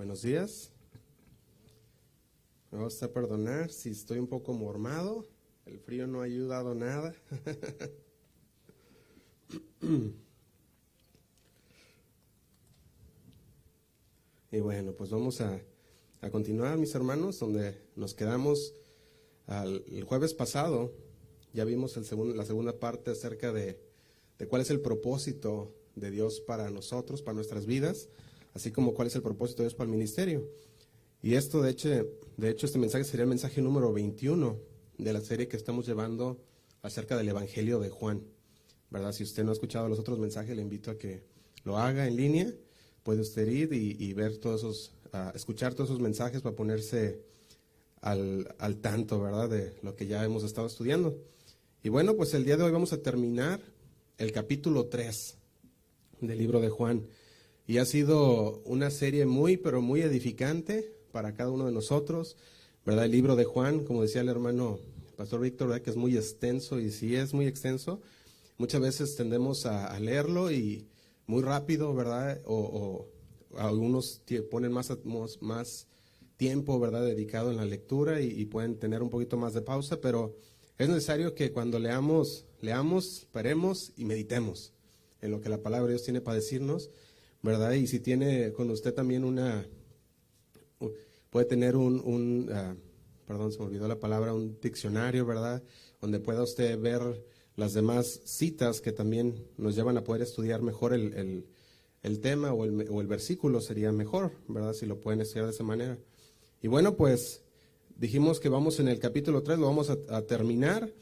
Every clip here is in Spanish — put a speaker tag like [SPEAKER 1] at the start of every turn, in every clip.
[SPEAKER 1] Buenos días. Me vas a perdonar si estoy un poco mormado. El frío no ha ayudado nada. y bueno, pues vamos a, a, continuar, mis hermanos, donde nos quedamos al, el jueves pasado. Ya vimos el segundo, la segunda parte acerca de, de cuál es el propósito de Dios para nosotros, para nuestras vidas, así como cuál es el propósito de Dios para el ministerio. Y esto, de hecho, de hecho, este mensaje sería el mensaje número 21 de la serie que estamos llevando acerca del Evangelio de Juan. ¿Verdad? Si usted no ha escuchado los otros mensajes, le invito a que lo haga en línea. Puede usted ir y, ver todos esos, escuchar todos esos mensajes para ponerse al, al tanto, ¿verdad? De lo que ya hemos estado estudiando. Y bueno, pues el día de hoy vamos a terminar el capítulo 3 del libro de Juan. Y ha sido una serie muy, pero muy edificante para cada uno de nosotros, ¿verdad? El libro de Juan, como decía el hermano Pastor Víctor, ¿verdad? Que es muy extenso y sí es muy extenso. Muchas veces tendemos a, leerlo y muy rápido, ¿verdad? O, algunos ponen más, más tiempo, ¿verdad? Dedicado en la lectura y, y pueden tener un poquito más de pausa, pero es necesario que cuando leamos, leamos, paremos y meditemos en lo que la palabra de Dios tiene para decirnos, ¿verdad? Y si tiene con usted también una, puede tener un, un uh, perdón, se me olvidó la palabra, un diccionario, ¿verdad? Donde pueda usted ver las demás citas que también nos llevan a poder estudiar mejor el, el, el tema o el, o el, versículo sería mejor, ¿verdad? Si lo pueden estudiar de esa manera. Y bueno, pues dijimos que vamos en el capítulo 3, lo vamos a, a terminar.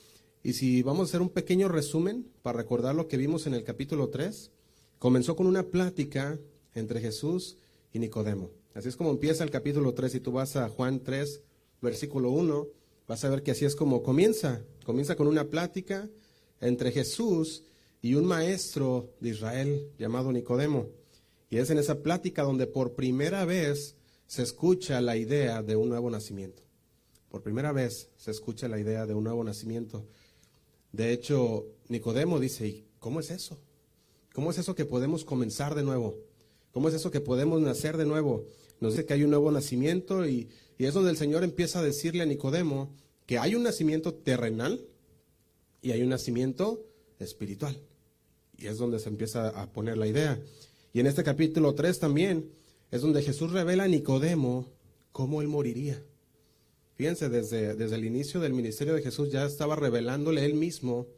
[SPEAKER 1] Y si vamos a hacer un pequeño resumen para recordar lo que vimos en el capítulo 3, comenzó con una plática entre Jesús y Nicodemo. Así es como empieza el capítulo 3. Si tú vas a Juan 3, versículo 1, vas a ver que así es como comienza. Comienza con una plática entre Jesús y un maestro de Israel llamado Nicodemo. Y es en esa plática donde por primera vez se escucha la idea de un nuevo nacimiento. Por primera vez se escucha la idea de un nuevo nacimiento. De hecho, Nicodemo dice, ¿y cómo es eso? ¿Cómo es eso que podemos comenzar de nuevo? ¿Cómo es eso que podemos nacer de nuevo? Nos dice que hay un nuevo nacimiento y, es donde el Señor empieza a decirle a Nicodemo que hay un nacimiento terrenal y hay un nacimiento espiritual. Y es donde se empieza a poner la idea. Y en este capítulo 3 también es donde Jesús revela a Nicodemo cómo él moriría. Fíjense, desde, desde el inicio del ministerio de Jesús ya estaba revelándole él mismo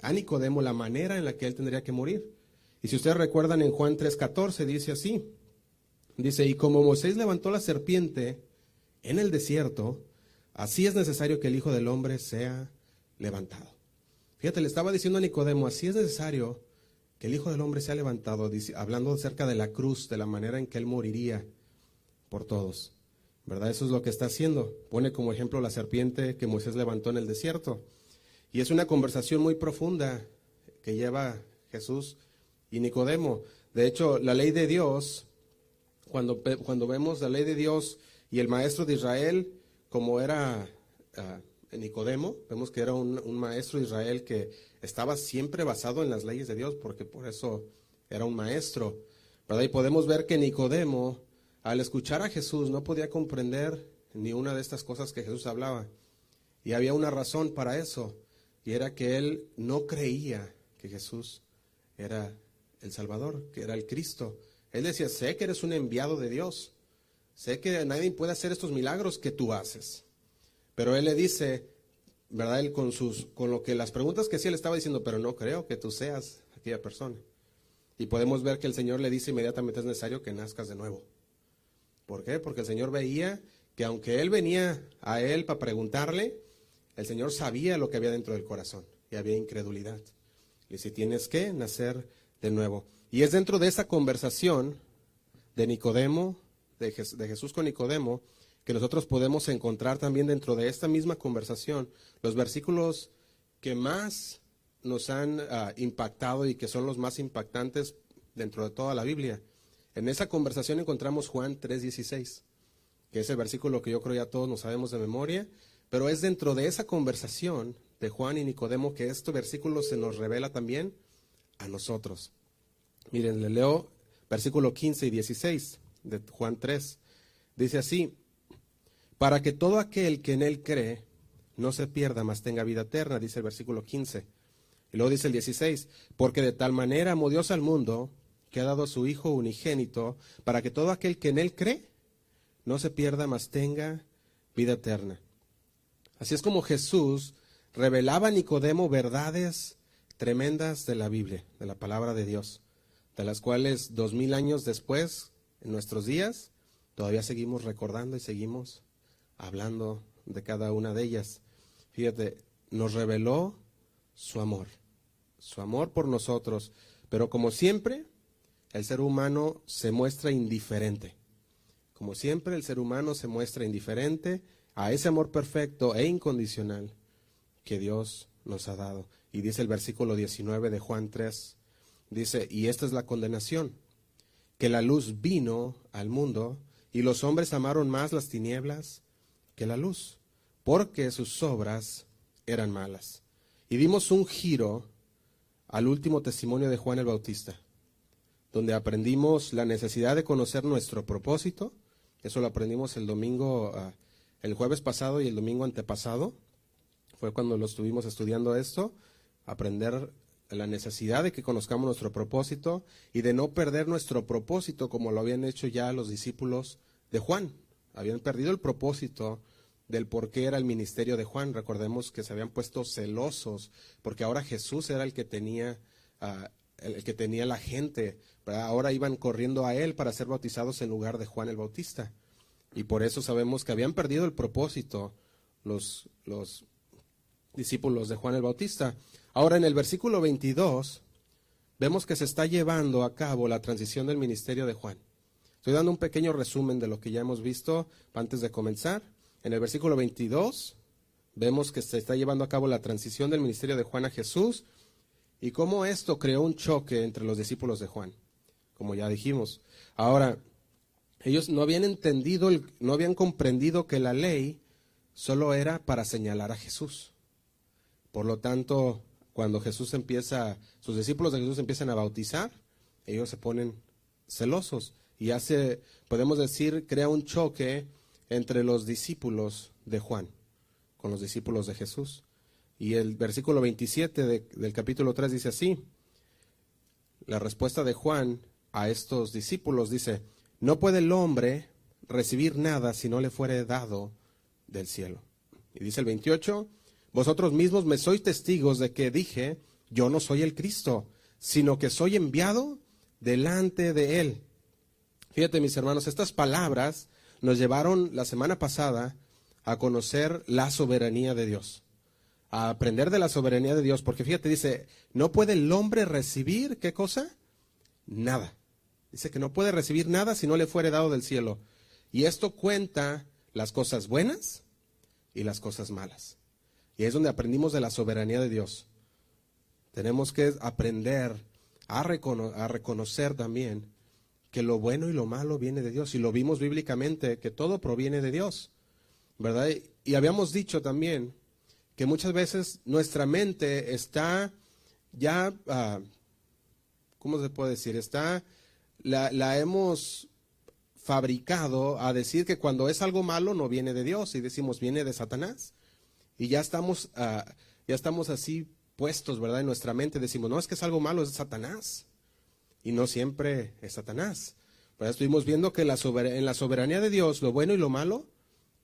[SPEAKER 1] a Nicodemo la manera en la que él tendría que morir. Y si ustedes recuerdan en Juan 3:14 dice así, dice, y como Moisés levantó la serpiente en el desierto, así es necesario que el Hijo del Hombre sea levantado. Fíjate, le estaba diciendo a Nicodemo, así es necesario que el Hijo del Hombre sea levantado, hablando acerca de la cruz, de la manera en que él moriría por todos. ¿verdad? Eso es lo que está haciendo. Pone como ejemplo la serpiente que Moisés levantó en el desierto. Y es una conversación muy profunda que lleva Jesús y Nicodemo. De hecho, la ley de Dios, cuando, cuando vemos la ley de Dios y el maestro de Israel, como era uh, Nicodemo, vemos que era un, un, maestro de Israel que estaba siempre basado en las leyes de Dios, porque por eso era un maestro. ¿verdad? Y podemos ver que Nicodemo al escuchar a Jesús no podía comprender ni una de estas cosas que Jesús hablaba. Y había una razón para eso, y era que él no creía que Jesús era el Salvador, que era el Cristo. Él decía, sé que eres un enviado de Dios, sé que nadie puede hacer estos milagros que tú haces. Pero él le dice, ¿verdad? Él con, sus, con lo que las preguntas que sí le estaba diciendo, pero no creo que tú seas aquella persona. Y podemos ver que el Señor le dice inmediatamente es necesario que nazcas de nuevo. ¿Por qué? Porque el Señor veía que aunque él venía a él para preguntarle, el Señor sabía lo que había dentro del corazón y había incredulidad. Y si tienes que nacer de nuevo. Y es dentro de esa conversación de Nicodemo, de, Jesús con Nicodemo, que nosotros podemos encontrar también dentro de esta misma conversación los versículos que más nos han ah, impactado y que son los más impactantes dentro de toda la Biblia. En esa conversación encontramos Juan 3:16, que es el versículo que yo creo ya todos nos sabemos de memoria, pero es dentro de esa conversación de Juan y Nicodemo que este versículo se nos revela también a nosotros. Miren, le leo versículo 15 y 16 de Juan 3. Dice así, para que todo aquel que en él cree no se pierda, mas tenga vida eterna, dice el versículo 15. Y luego dice el 16, porque de tal manera amó Dios al mundo que ha dado a su Hijo unigénito, para que todo aquel que en él cree no se pierda, mas tenga vida eterna. Así es como Jesús revelaba a Nicodemo verdades tremendas de la Biblia, de la palabra de Dios, de las cuales dos mil años después, en nuestros días, todavía seguimos recordando y seguimos hablando de cada una de ellas. Fíjate, nos reveló su amor, su amor por nosotros, pero como siempre, el ser humano se muestra indiferente. Como siempre, el ser humano se muestra indiferente a ese amor perfecto e incondicional que Dios nos ha dado. Y dice el versículo 19 de Juan 3, dice, y esta es la condenación, que la luz vino al mundo y los hombres amaron más las tinieblas que la luz, porque sus obras eran malas. Y dimos un giro al último testimonio de Juan el Bautista, donde aprendimos la necesidad de conocer nuestro propósito. Eso lo aprendimos el domingo, ah, el jueves pasado y el domingo antepasado. Fue cuando lo estuvimos estudiando esto, aprender la necesidad de que conozcamos nuestro propósito y de no perder nuestro propósito como lo habían hecho ya los discípulos de Juan. Habían perdido el propósito del por qué era el ministerio de Juan. Recordemos que se habían puesto celosos, porque ahora Jesús era el que tenía, ah, el, que tenía la gente. Ahora iban corriendo a él para ser bautizados en lugar de Juan el Bautista. Y por eso sabemos que habían perdido el propósito los, los discípulos de Juan el Bautista. Ahora en el versículo 22 vemos que se está llevando a cabo la transición del ministerio de Juan. Estoy dando un pequeño resumen de lo que ya hemos visto antes de comenzar. En el versículo 22 vemos que se está llevando a cabo la transición del ministerio de Juan a Jesús y cómo esto creó un choque entre los discípulos de Juan, como ya dijimos. Ahora, ellos no habían entendido, no habían comprendido que la ley solo era para señalar a Jesús. Por lo tanto, cuando Jesús empieza, sus discípulos de Jesús empiezan a bautizar, ellos se ponen celosos y hace, podemos decir, crea un choque entre los discípulos de Juan con los discípulos de Jesús. Y el versículo 27 del capítulo 3 dice así, la respuesta de Juan a estos discípulos dice, no puede el hombre recibir nada si no le fuere dado del cielo. Y dice el 28, vosotros mismos me sois testigos de que dije, yo no soy el Cristo, sino que soy enviado delante de Él. Fíjate, mis hermanos, estas palabras nos llevaron la semana pasada a conocer la soberanía de Dios, a aprender de la soberanía de Dios, porque fíjate, dice, no puede el hombre recibir, ¿qué cosa? Nada. Dice que no puede recibir nada si no le fuere dado del cielo. Y esto cuenta las cosas buenas y las cosas malas. Y es donde aprendimos de la soberanía de Dios. Tenemos que aprender a, a, reconocer también que lo bueno y lo malo viene de Dios. Y lo vimos bíblicamente, que todo proviene de Dios. ¿Verdad? Y habíamos dicho también que muchas veces nuestra mente está ya, uh, ¿cómo se puede decir? Está, la, la hemos fabricado a decir que cuando es algo malo no viene de Dios y decimos viene de Satanás. Y ya estamos, ah, ya estamos así puestos, ¿verdad? En nuestra mente decimos, no, es que es algo malo, es Satanás. Y no siempre es Satanás. Pero estuvimos viendo que en la soberanía de Dios, lo bueno y lo malo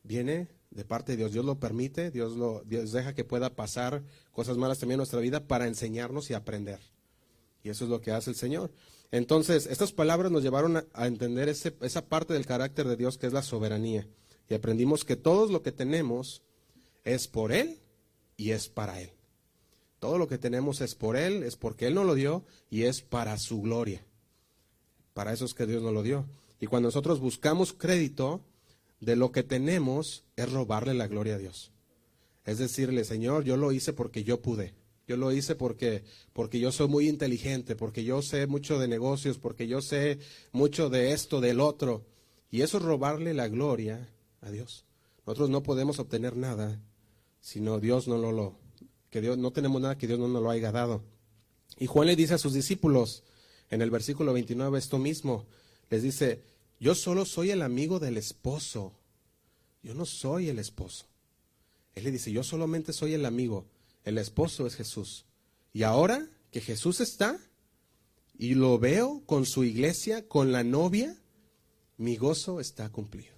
[SPEAKER 1] viene de parte de Dios. Dios lo permite, Dios, lo, Dios deja que pueda pasar cosas malas también en nuestra vida para enseñarnos y aprender. Y eso es lo que hace el Señor. Entonces, estas palabras nos llevaron a, a entender ese, esa parte del carácter de Dios que es la soberanía. Y aprendimos que todo lo que tenemos es por Él y es para Él. Todo lo que tenemos es por Él, es porque Él nos lo dio y es para su gloria. Para eso es que Dios nos lo dio. Y cuando nosotros buscamos crédito de lo que tenemos, es robarle la gloria a Dios. Es decirle, Señor, yo lo hice porque yo pude. Yo lo hice porque, porque yo soy muy inteligente, porque yo sé mucho de negocios, porque yo sé mucho de esto, del otro. Y eso es robarle la gloria a Dios. Nosotros no podemos obtener nada sino Dios no lo, que Dios, no tenemos nada que Dios no nos lo haya dado. Y Juan le dice a sus discípulos en el versículo 29 esto mismo, les dice, yo solo soy el amigo del esposo. Yo no soy el esposo. Él le dice, yo solamente soy el amigo. El esposo es Jesús. Y ahora que Jesús está y lo veo con su iglesia, con la novia, mi gozo está cumplido.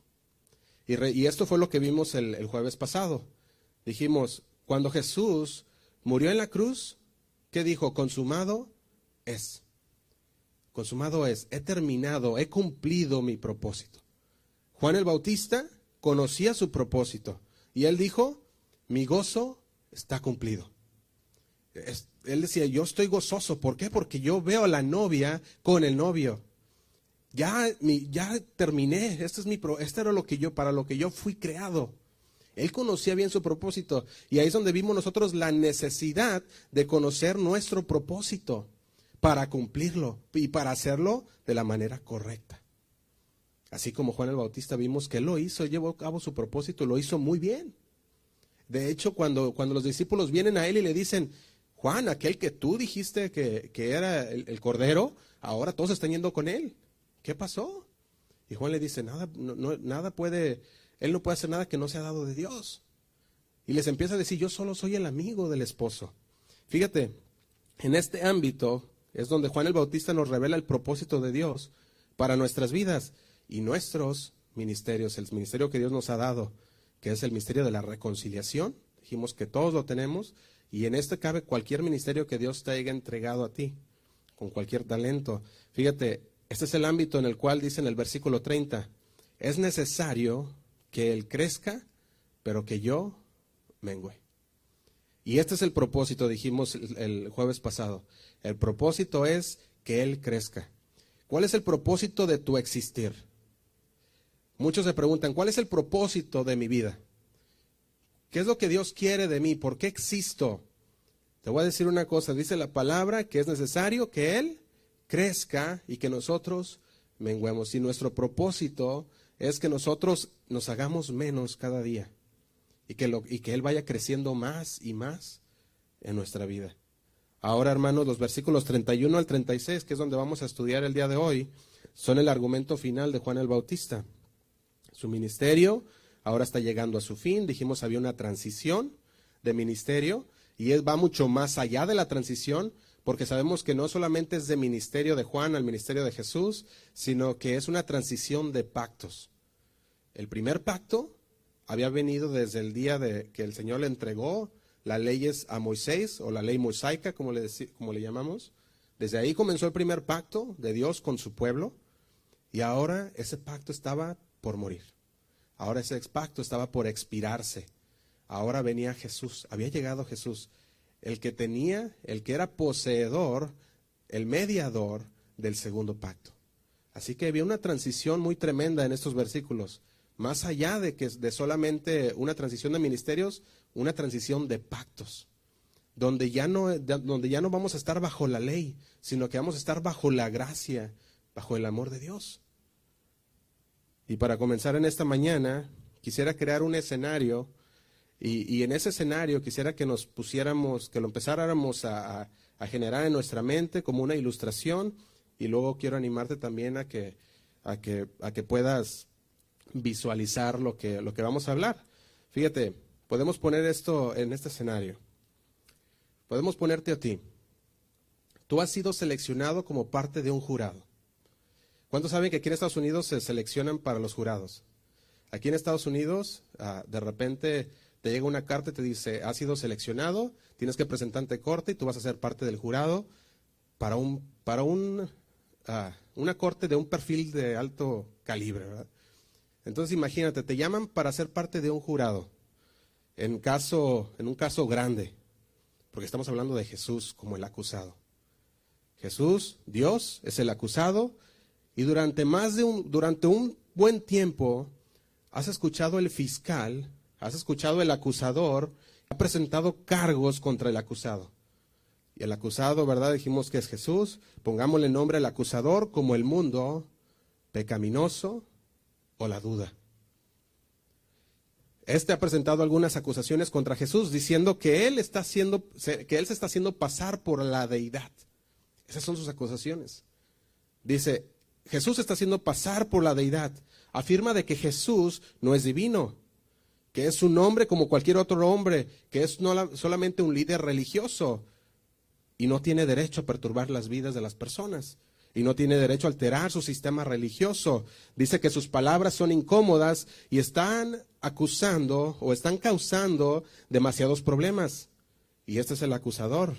[SPEAKER 1] Y, esto fue lo que vimos el, el jueves pasado. Dijimos, cuando Jesús murió en la cruz, ¿qué dijo? Consumado es. Consumado es. He terminado, he cumplido mi propósito. Juan el Bautista conocía su propósito y él dijo, mi gozo está cumplido. él decía, yo estoy gozoso. ¿Por qué? Porque yo veo a la novia con el novio. Ya, ya terminé. Este, es mi, este era lo que yo, para lo que yo fui creado. Él conocía bien su propósito. Y ahí es donde vimos nosotros la necesidad de conocer nuestro propósito para cumplirlo y para hacerlo de la manera correcta. Así como Juan el Bautista vimos que lo hizo, llevó a cabo su propósito, lo hizo muy bien. De hecho, cuando, cuando los discípulos vienen a él y le dicen, Juan, aquel que tú dijiste que, era el, cordero, ahora todos están yendo con él. ¿Qué pasó? Y Juan le dice, nada, nada puede, él no puede hacer nada que no sea dado de Dios. Y les empieza a decir, yo solo soy el amigo del esposo. Fíjate, en este ámbito es donde Juan el Bautista nos revela el propósito de Dios para nuestras vidas y nuestros ministerios, el ministerio que Dios nos ha dado, que es el ministerio de la reconciliación. Dijimos que todos lo tenemos y en este cabe cualquier ministerio que Dios te haya entregado a ti, con cualquier talento. Fíjate, este es el ámbito en el cual dice en el versículo 30, es necesario que Él crezca, pero que yo mengüe. Y este es el propósito, dijimos el jueves pasado. El propósito es que Él crezca. ¿Cuál es el propósito de tu existir? Muchos se preguntan, ¿cuál es el propósito de mi vida? ¿Qué es lo que Dios quiere de mí? ¿Por qué existo? Te voy a decir una cosa, dice la palabra que es necesario que Él crezca y que nosotros menguemos. Y nuestro propósito es que nosotros nos hagamos menos cada día y que, lo, y que Él vaya creciendo más y más en nuestra vida. Ahora, hermanos, los versículos 31 al 36, que es donde vamos a estudiar el día de hoy, son el argumento final de Juan el Bautista. Su ministerio ahora está llegando a su fin. Dijimos había una transición de ministerio y él va mucho más allá de la transición porque sabemos que no solamente es de ministerio de Juan al ministerio de Jesús, sino que es una transición de pactos. El primer pacto había venido desde el día de que el Señor le entregó las leyes a Moisés o la ley mosaica, como le, como le llamamos. Desde ahí comenzó el primer pacto de Dios con su pueblo y ahora ese pacto estaba por morir. Ahora ese pacto estaba por expirarse. Ahora venía Jesús, había llegado Jesús, el que tenía, el que era poseedor, el mediador del segundo pacto. Así que había una transición muy tremenda en estos versículos, más allá de que de solamente una transición de ministerios, una transición de pactos, donde ya no donde ya no vamos a estar bajo la ley, sino que vamos a estar bajo la gracia, bajo el amor de Dios. Y para comenzar en esta mañana, quisiera crear un escenario y, en ese escenario quisiera que nos pusiéramos, que lo empezáramos a, generar en nuestra mente como una ilustración y luego quiero animarte también a que, a que, a que puedas visualizar lo que, lo que vamos a hablar. Fíjate, podemos poner esto en este escenario. Podemos ponerte a ti. Tú has sido seleccionado como parte de un jurado. ¿Cuántos saben que aquí en Estados Unidos se seleccionan para los jurados? Aquí en Estados Unidos, ah, de repente te llega una carta y te dice, has sido seleccionado, tienes que presentarte corte y tú vas a ser parte del jurado para un, para un, ah, una corte de un perfil de alto calibre, Entonces imagínate, te llaman para ser parte de un jurado, en, caso, en un caso grande, porque estamos hablando de Jesús como el acusado. Jesús, Dios, es el acusado, y durante más de un, durante un buen tiempo has escuchado el fiscal, has escuchado el acusador, ha presentado cargos contra el acusado. Y el acusado, ¿verdad? Dijimos que es Jesús. Pongámosle nombre al acusador como el mundo pecaminoso o la duda. Este ha presentado algunas acusaciones contra Jesús diciendo que él está haciendo, que él se está haciendo pasar por la deidad. Esas son sus acusaciones. Dice, Jesús está haciendo pasar por la deidad. Afirma de que Jesús no es divino, que es un hombre como cualquier otro hombre, que es no solamente un líder religioso y no tiene derecho a perturbar las vidas de las personas y no tiene derecho a alterar su sistema religioso. Dice que sus palabras son incómodas y están acusando o están causando demasiados problemas. Y este es el acusador.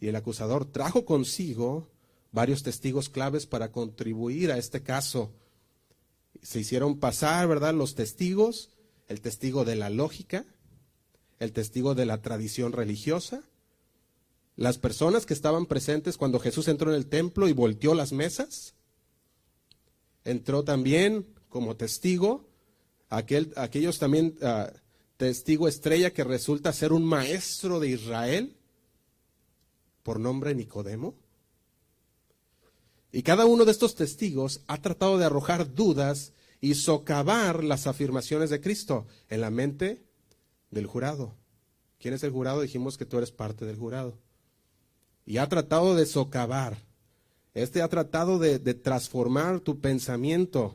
[SPEAKER 1] Y el acusador trajo consigo varios testigos claves para contribuir a este caso. Se hicieron pasar, ¿verdad? Los testigos, el testigo de la lógica, el testigo de la tradición religiosa, las personas que estaban presentes cuando Jesús entró en el templo y volteó las mesas. Entró también como testigo aquel, aquellos también ah, testigo estrella que resulta ser un maestro de Israel por nombre Nicodemo. Y cada uno de estos testigos ha tratado de arrojar dudas y socavar las afirmaciones de Cristo en la mente del jurado. ¿Quién es el jurado? Dijimos que tú eres parte del jurado. Y ha tratado de socavar. Este ha tratado de, transformar tu pensamiento.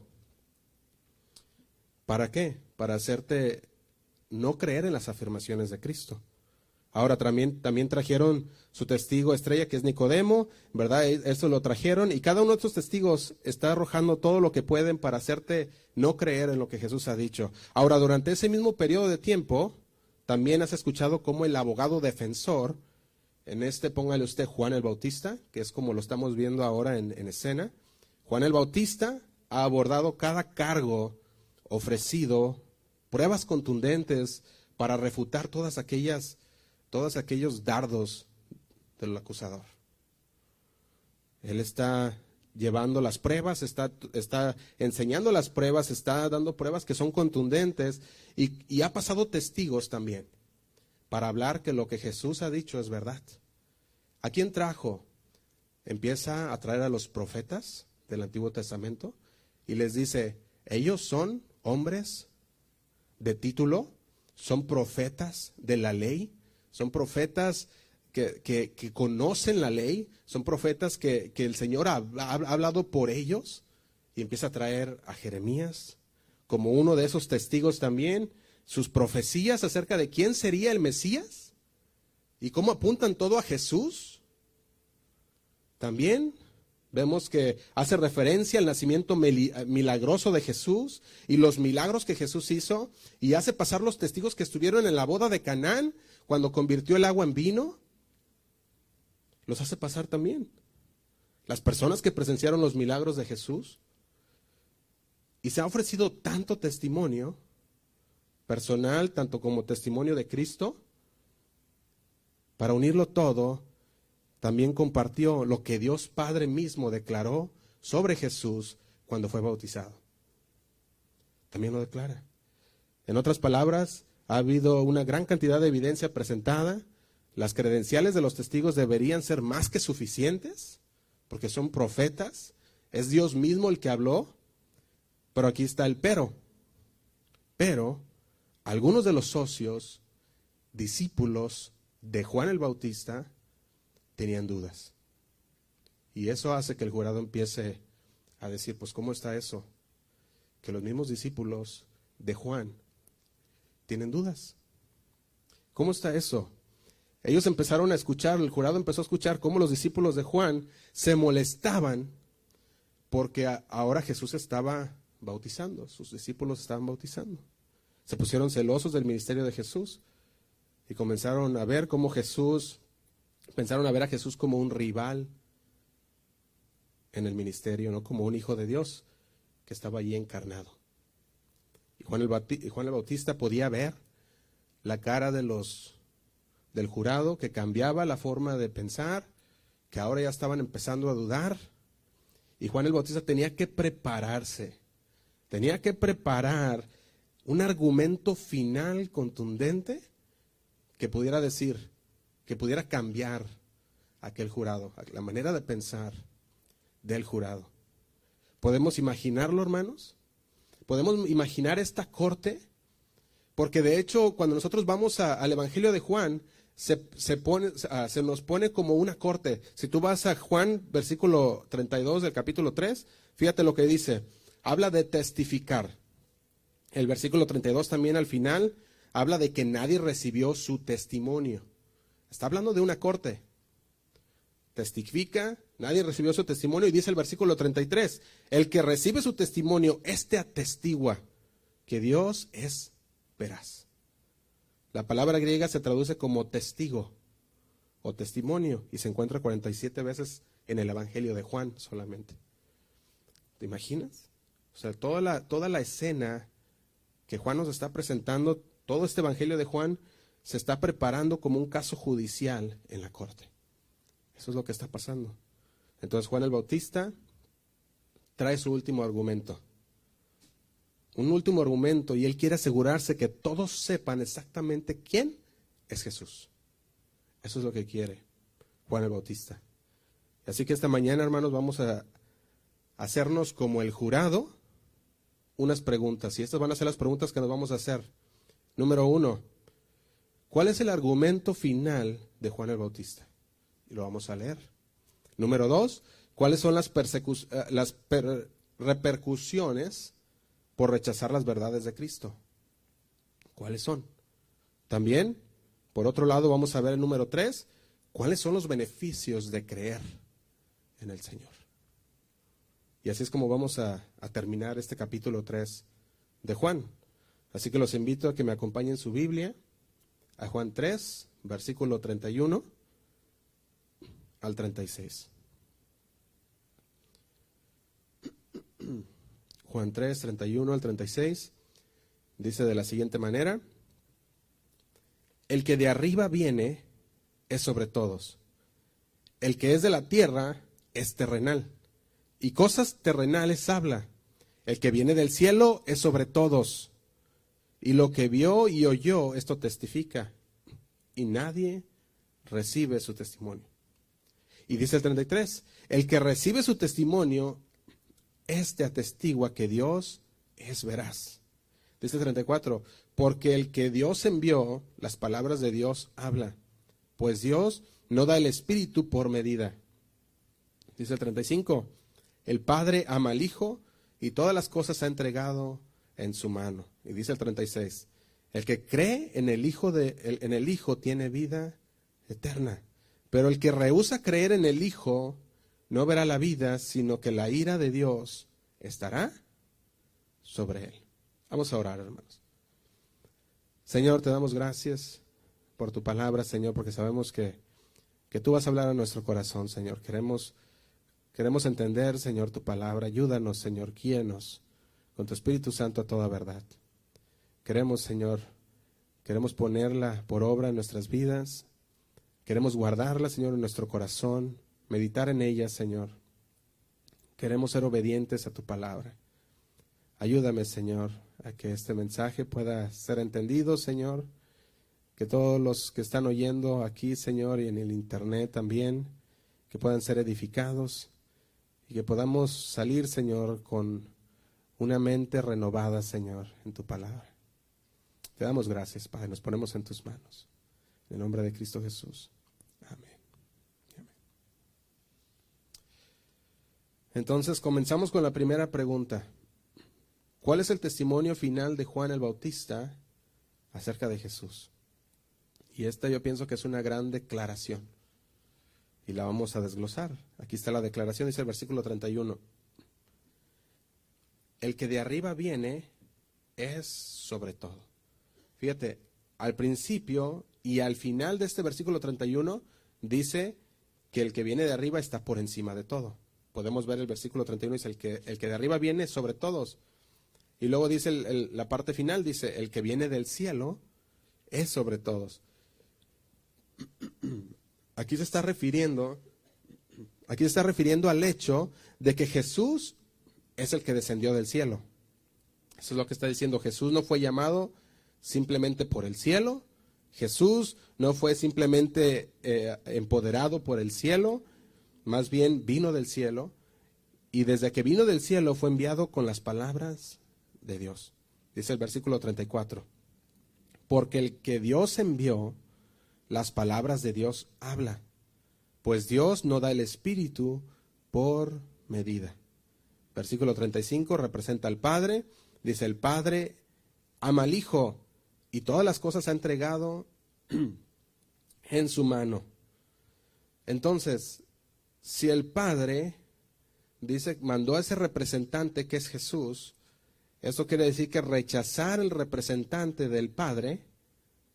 [SPEAKER 1] ¿Para qué? Para hacerte no creer en las afirmaciones de Cristo. Ahora también, también trajeron su testigo estrella, que es Nicodemo, ¿verdad? E, eso lo trajeron y cada uno de estos testigos está arrojando todo lo que pueden para hacerte no creer en lo que Jesús ha dicho. Ahora, durante ese mismo periodo de tiempo, también has escuchado cómo el abogado defensor, en este póngale usted Juan el Bautista, que es como lo estamos viendo ahora en, en escena, Juan el Bautista ha abordado cada cargo ofrecido, pruebas contundentes para refutar todas aquellas todos aquellos dardos del acusador. Él está llevando las pruebas, está, está enseñando las pruebas, está dando pruebas que son contundentes y ha pasado testigos también para hablar que lo que Jesús ha dicho es verdad. ¿A quién trajo? Empieza a traer a los profetas del Antiguo Testamento y les dice, ellos son hombres de título, son profetas de la ley, son profetas que, conocen la ley, son profetas que, el Señor ha, hablado por ellos y empieza a traer a Jeremías como uno de esos testigos también, sus profecías acerca de quién sería el Mesías y cómo apuntan todo a Jesús. También vemos que hace referencia al nacimiento milagroso de Jesús y los milagros que Jesús hizo y hace pasar los testigos que estuvieron en la boda de Canaán cuando convirtió el agua en vino, los hace pasar también. Las personas que presenciaron los milagros de Jesús. Y se ha ofrecido tanto testimonio personal, tanto como testimonio de Cristo. Para unirlo todo, también compartió lo que Dios Padre mismo declaró sobre Jesús cuando fue bautizado. También lo declara. En otras palabras, ha habido una gran cantidad de evidencia presentada. Las credenciales de los testigos deberían ser más que suficientes, porque son profetas. Es Dios mismo el que habló. Pero aquí está el pero. Pero algunos de los socios, discípulos de Juan el Bautista, tenían dudas. Y eso hace que el jurado empiece a decir, pues ¿cómo está eso? Que los mismos discípulos de Juan tienen dudas. ¿Cómo está eso? Ellos empezaron a escuchar, el jurado empezó a escuchar cómo los discípulos de Juan se molestaban porque ahora Jesús estaba bautizando, sus discípulos estaban bautizando. Se pusieron celosos del ministerio de Jesús y comenzaron a ver cómo Jesús, pensaron a ver a Jesús como un rival en el ministerio, no como un hijo de Dios que estaba allí encarnado. Juan el, Juan el Bautista podía ver la cara de los del jurado que cambiaba la forma de pensar, que ahora ya estaban empezando a dudar. Y Juan el Bautista tenía que prepararse, tenía que preparar un argumento final contundente que pudiera decir, que pudiera cambiar aquel jurado, la manera de pensar del jurado. ¿Podemos imaginarlo, hermanos? ¿Podemos imaginar esta corte? Porque de hecho, cuando nosotros vamos al Evangelio de Juan, se, ah, se nos pone como una corte. Si tú vas a Juan, versículo 32 del capítulo 3, fíjate lo que dice. Habla de testificar. El versículo 32 también al final habla de que nadie recibió su testimonio. Está hablando de una corte. Testifica, nadie recibió su testimonio y dice el versículo 33, el que recibe su testimonio, este atestigua que Dios es veraz. La palabra griega se traduce como testigo o testimonio y se encuentra 47 veces en el Evangelio de Juan solamente. ¿Te imaginas? O sea, toda la, toda la escena que Juan nos está presentando, todo este Evangelio de Juan se está preparando como un caso judicial en la corte. Eso es lo que está pasando. Entonces Juan el Bautista trae su último argumento. Un último argumento y él quiere asegurarse que todos sepan exactamente quién es Jesús. Eso es lo que quiere Juan el Bautista. Así que esta mañana, hermanos, vamos a hacernos como el jurado unas preguntas. Y estas van a ser las preguntas que nos vamos a hacer. Número uno, ¿Cuál es el argumento final de Juan el Bautista? Y lo vamos a leer. Número dos, ¿cuáles son las, eh, repercusiones por rechazar las verdades de Cristo? ¿Cuáles son? También, por otro lado, vamos a ver el número tres, ¿cuáles son los beneficios de creer en el Señor? Y así es como vamos a, terminar este capítulo 3 de Juan. Así que los invito a que me acompañen su Biblia a Juan 3, versículo 31 al 36. Juan 3, 31 al 36 dice de la siguiente manera, el que de arriba viene es sobre todos, el que es de la tierra es terrenal, y cosas terrenales habla, el que viene del cielo es sobre todos y lo que vio y oyó, esto testifica. Y nadie recibe su testimonio. Y dice el 33, el que recibe su testimonio, este atestigua que Dios es veraz. Dice el 34, porque el que Dios envió, las palabras de Dios habla, pues Dios no da el Espíritu por medida. Dice el 35, el Padre ama al Hijo y todas las cosas ha entregado en su mano. Y dice el 36, el que cree en el Hijo, de, en el Hijo tiene vida eterna, pero el que rehúsa creer en el Hijo no verá la vida, sino que la ira de Dios estará sobre él. Vamos a orar, hermanos. Señor, te damos gracias por tu palabra, Señor, porque sabemos que, que tú vas a hablar a nuestro corazón, Señor. Queremos, queremos entender, Señor, tu palabra. Ayúdanos, Señor, guíenos con tu Espíritu Santo a toda verdad. Queremos, Señor, queremos ponerla por obra en nuestras vidas. Queremos guardarla, Señor, en nuestro corazón, meditar en ella, Señor. Queremos ser obedientes a tu palabra. Ayúdame, Señor, a que este mensaje pueda ser entendido, Señor. Que todos los que están oyendo aquí, Señor, y en el Internet también, que puedan ser edificados y que podamos salir, Señor, con una mente renovada, Señor, en tu palabra. Te damos gracias, Padre, nos ponemos en tus manos. En el nombre de Cristo Jesús. Amén. Entonces comenzamos con la primera pregunta. ¿Cuál es el testimonio final de Juan el Bautista acerca de Jesús? Y esta yo pienso que es una gran declaración. Y la vamos a desglosar. Aquí está la declaración, dice el versículo 31 el que de arriba viene es sobre todo. Fíjate, al principio y al final de este versículo 31 dice que el que viene de arriba está por encima de todo. Podemos ver el versículo 31, dice el que, el que de arriba viene sobre todos. Y luego dice la parte final, dice, el que viene del cielo es sobre todos. Aquí se está refiriendo, aquí se está refiriendo al hecho de que Jesús es el que descendió del cielo. Eso es lo que está diciendo. Jesús no fue llamado simplemente por el cielo. Jesús no fue simplemente eh, empoderado por el cielo, más bien vino del cielo. Y desde que vino del cielo fue enviado con las palabras de Dios. Dice el versículo 34. Porque el que Dios envió las palabras de Dios habla, pues Dios no da el Espíritu por medida. Versículo 35 representa al Padre, dice el Padre ama al Hijo y todas las cosas ha entregado en su mano. Entonces, si el Padre dice, mandó a ese representante que es Jesús, eso quiere decir que rechazar el representante del Padre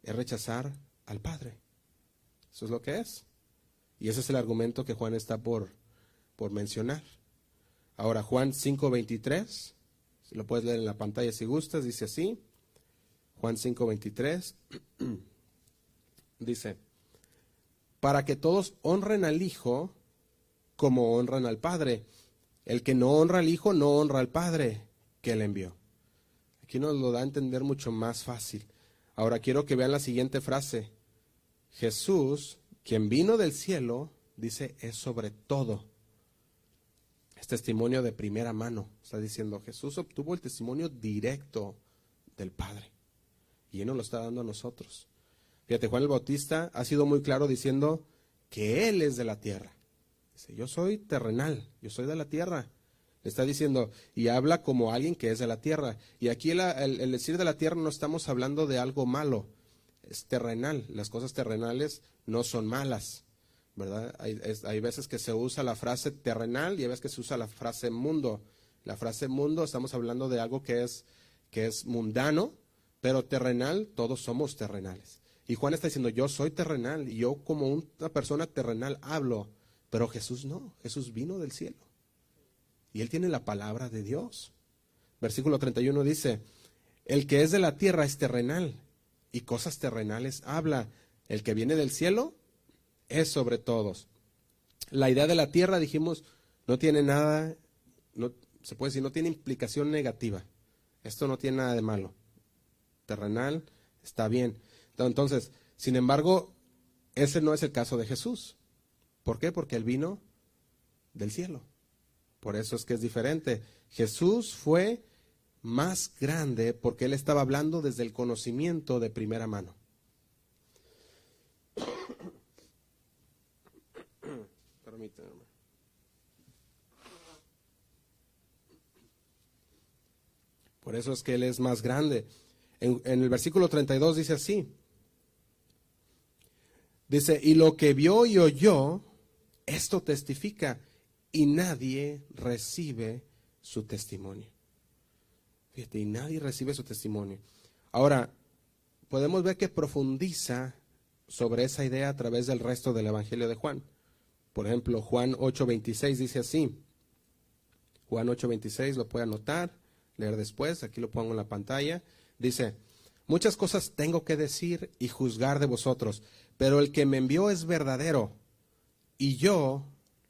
[SPEAKER 1] es rechazar al Padre. Eso es lo que es. Y ese es el argumento que Juan está por, por mencionar. Ahora, Juan 5.23, si lo puedes leer en la pantalla si gustas, dice así. Juan 5.23 dice, para que todos honren al Hijo como honran al Padre. El que no honra al Hijo no honra al Padre que le envió. Aquí nos lo da a entender mucho más fácil. Ahora quiero que vean la siguiente frase. Jesús, quien vino del cielo, dice, es sobre todo. Es testimonio de primera mano. Está diciendo, Jesús obtuvo el testimonio directo del Padre. Y Él nos lo está dando a nosotros. Fíjate, Juan el Bautista ha sido muy claro diciendo que Él es de la tierra. Dice, yo soy terrenal, yo soy de la tierra. Le está diciendo, y habla como alguien que es de la tierra. Y aquí el, decir de la tierra no estamos hablando de algo malo, es terrenal. Las cosas terrenales no son malas, ¿verdad? Hay, hay veces que se usa la frase terrenal y hay veces que se usa la frase mundo. La frase mundo estamos hablando de algo que es, que es mundano, pero terrenal, todos somos terrenales. Y Juan está diciendo, yo soy terrenal y yo como una persona terrenal hablo, pero Jesús no, Jesús vino del cielo. Y él tiene la palabra de Dios. Versículo 31 dice, el que es de la tierra es terrenal y cosas terrenales habla. El que viene del cielo es sobre todos. La idea de la tierra, dijimos, no tiene nada, no, se puede decir, no tiene implicación negativa. Esto no tiene nada de malo terrenal, está bien. Entonces, sin embargo, ese no es el caso de Jesús. ¿Por qué? Porque él vino del cielo. Por eso es que es diferente. Jesús fue más grande porque él estaba hablando desde el conocimiento de primera mano. Permítanme. Por eso es que él es más grande. En, el versículo 32 dice así. Dice, y lo que vio y oyó, esto testifica, y nadie recibe su testimonio. Fíjate, y nadie recibe su testimonio. Ahora, podemos ver que profundiza sobre esa idea a través del resto del Evangelio de Juan. Por ejemplo, Juan 8:26 dice así. Juan 8:26 lo puede anotar, leer después, aquí lo pongo en la pantalla. Dice, muchas cosas tengo que decir y juzgar de vosotros, pero el que me envió es verdadero, y yo,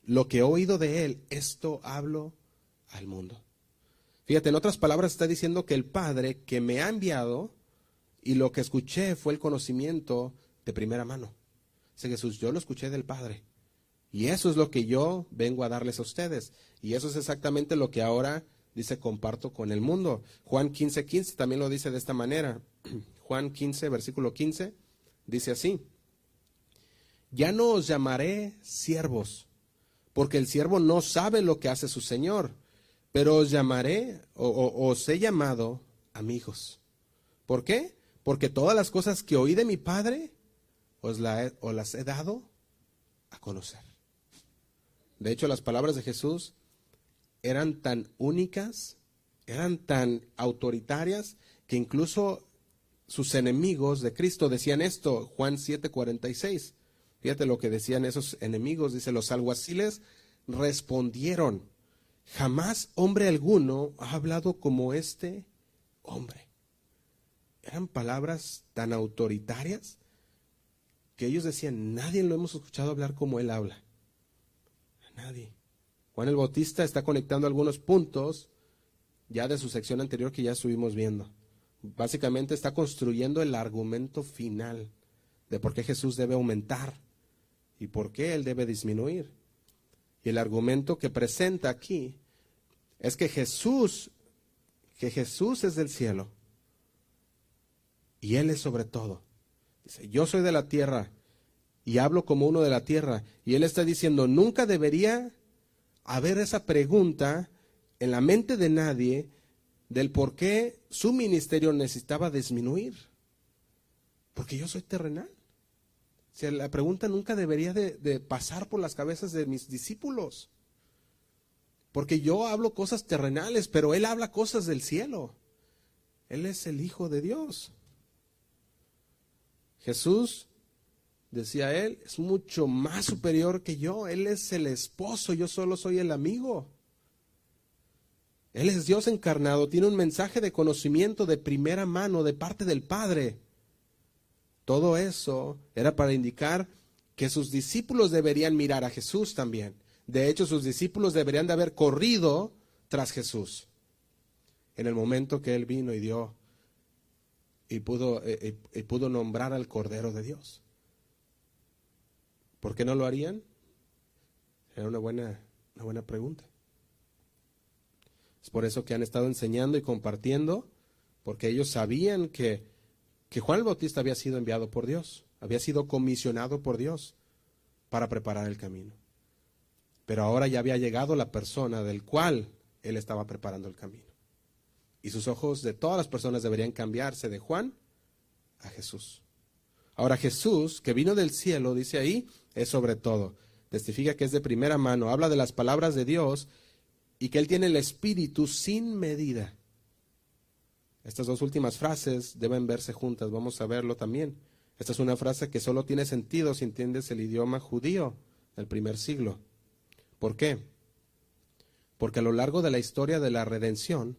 [SPEAKER 1] lo que he oído de él, esto hablo al mundo. Fíjate, en otras palabras está diciendo que el Padre que me ha enviado y lo que escuché fue el conocimiento de primera mano. Dice Jesús, yo lo escuché del Padre. Y eso es lo que yo vengo a darles a ustedes. Y eso es exactamente lo que ahora dice comparto con el mundo. Juan 15, 15 también lo dice de esta manera. Juan 15, versículo 15, dice así. Ya no os llamaré siervos, porque el siervo no sabe lo que hace su Señor, pero os llamaré o, os he llamado amigos. ¿Por qué? Porque todas las cosas que oí de mi Padre os, os las he dado a conocer. De hecho, las palabras de Jesús eran tan únicas, eran tan autoritarias, que incluso sus enemigos de Cristo decían esto, Juan 7:46. Fíjate lo que decían esos enemigos, dice, los alguaciles respondieron, jamás hombre alguno ha hablado como este hombre. Eran palabras tan autoritarias que ellos decían, nadie lo hemos escuchado hablar como él habla. nadie. Juan el Bautista está conectando algunos puntos ya de su sección anterior que ya estuvimos viendo. Básicamente está construyendo el argumento final de por qué Jesús debe aumentar y por qué Él debe disminuir. Y el argumento que presenta aquí es que Jesús, que Jesús es del cielo y Él es sobre todo. Dice, yo soy de la tierra, y hablo como uno de la tierra. Y él está diciendo, nunca debería haber esa pregunta en la mente de nadie del por qué su ministerio necesitaba disminuir. Porque yo soy terrenal. O la pregunta nunca debería de, de pasar por las cabezas de mis discípulos. Porque yo hablo cosas terrenales, pero Él habla cosas del cielo. Él es el Hijo de Dios. Jesús, decía él, es mucho más superior que yo. Él es el esposo, yo solo soy el amigo. Él es Dios encarnado, tiene un mensaje de conocimiento de primera mano de parte del Padre. Todo eso era para indicar que sus discípulos deberían mirar a Jesús también. De hecho, sus discípulos deberían de haber corrido tras Jesús en el momento que Él vino y dio y pudo, eh, eh, y pudo nombrar al Cordero de Dios. ¿Por qué no lo harían? Era una buena, una buena pregunta. Es por eso que han estado enseñando y compartiendo, porque ellos sabían que, que Juan el Bautista había sido enviado por Dios, había sido comisionado por Dios para preparar el camino. Pero ahora ya había llegado la persona del cual él estaba preparando el camino. Y sus ojos de todas las personas deberían cambiarse de Juan a Jesús. Ahora Jesús, que vino del cielo, dice ahí, es sobre todo. Testifica que es de primera mano, habla de las palabras de Dios y que Él tiene el Espíritu sin medida. Estas dos últimas frases deben verse juntas, vamos a verlo también. Esta es una frase que solo tiene sentido si entiendes el idioma judío del primer siglo. ¿Por qué? Porque a lo largo de la historia de la redención,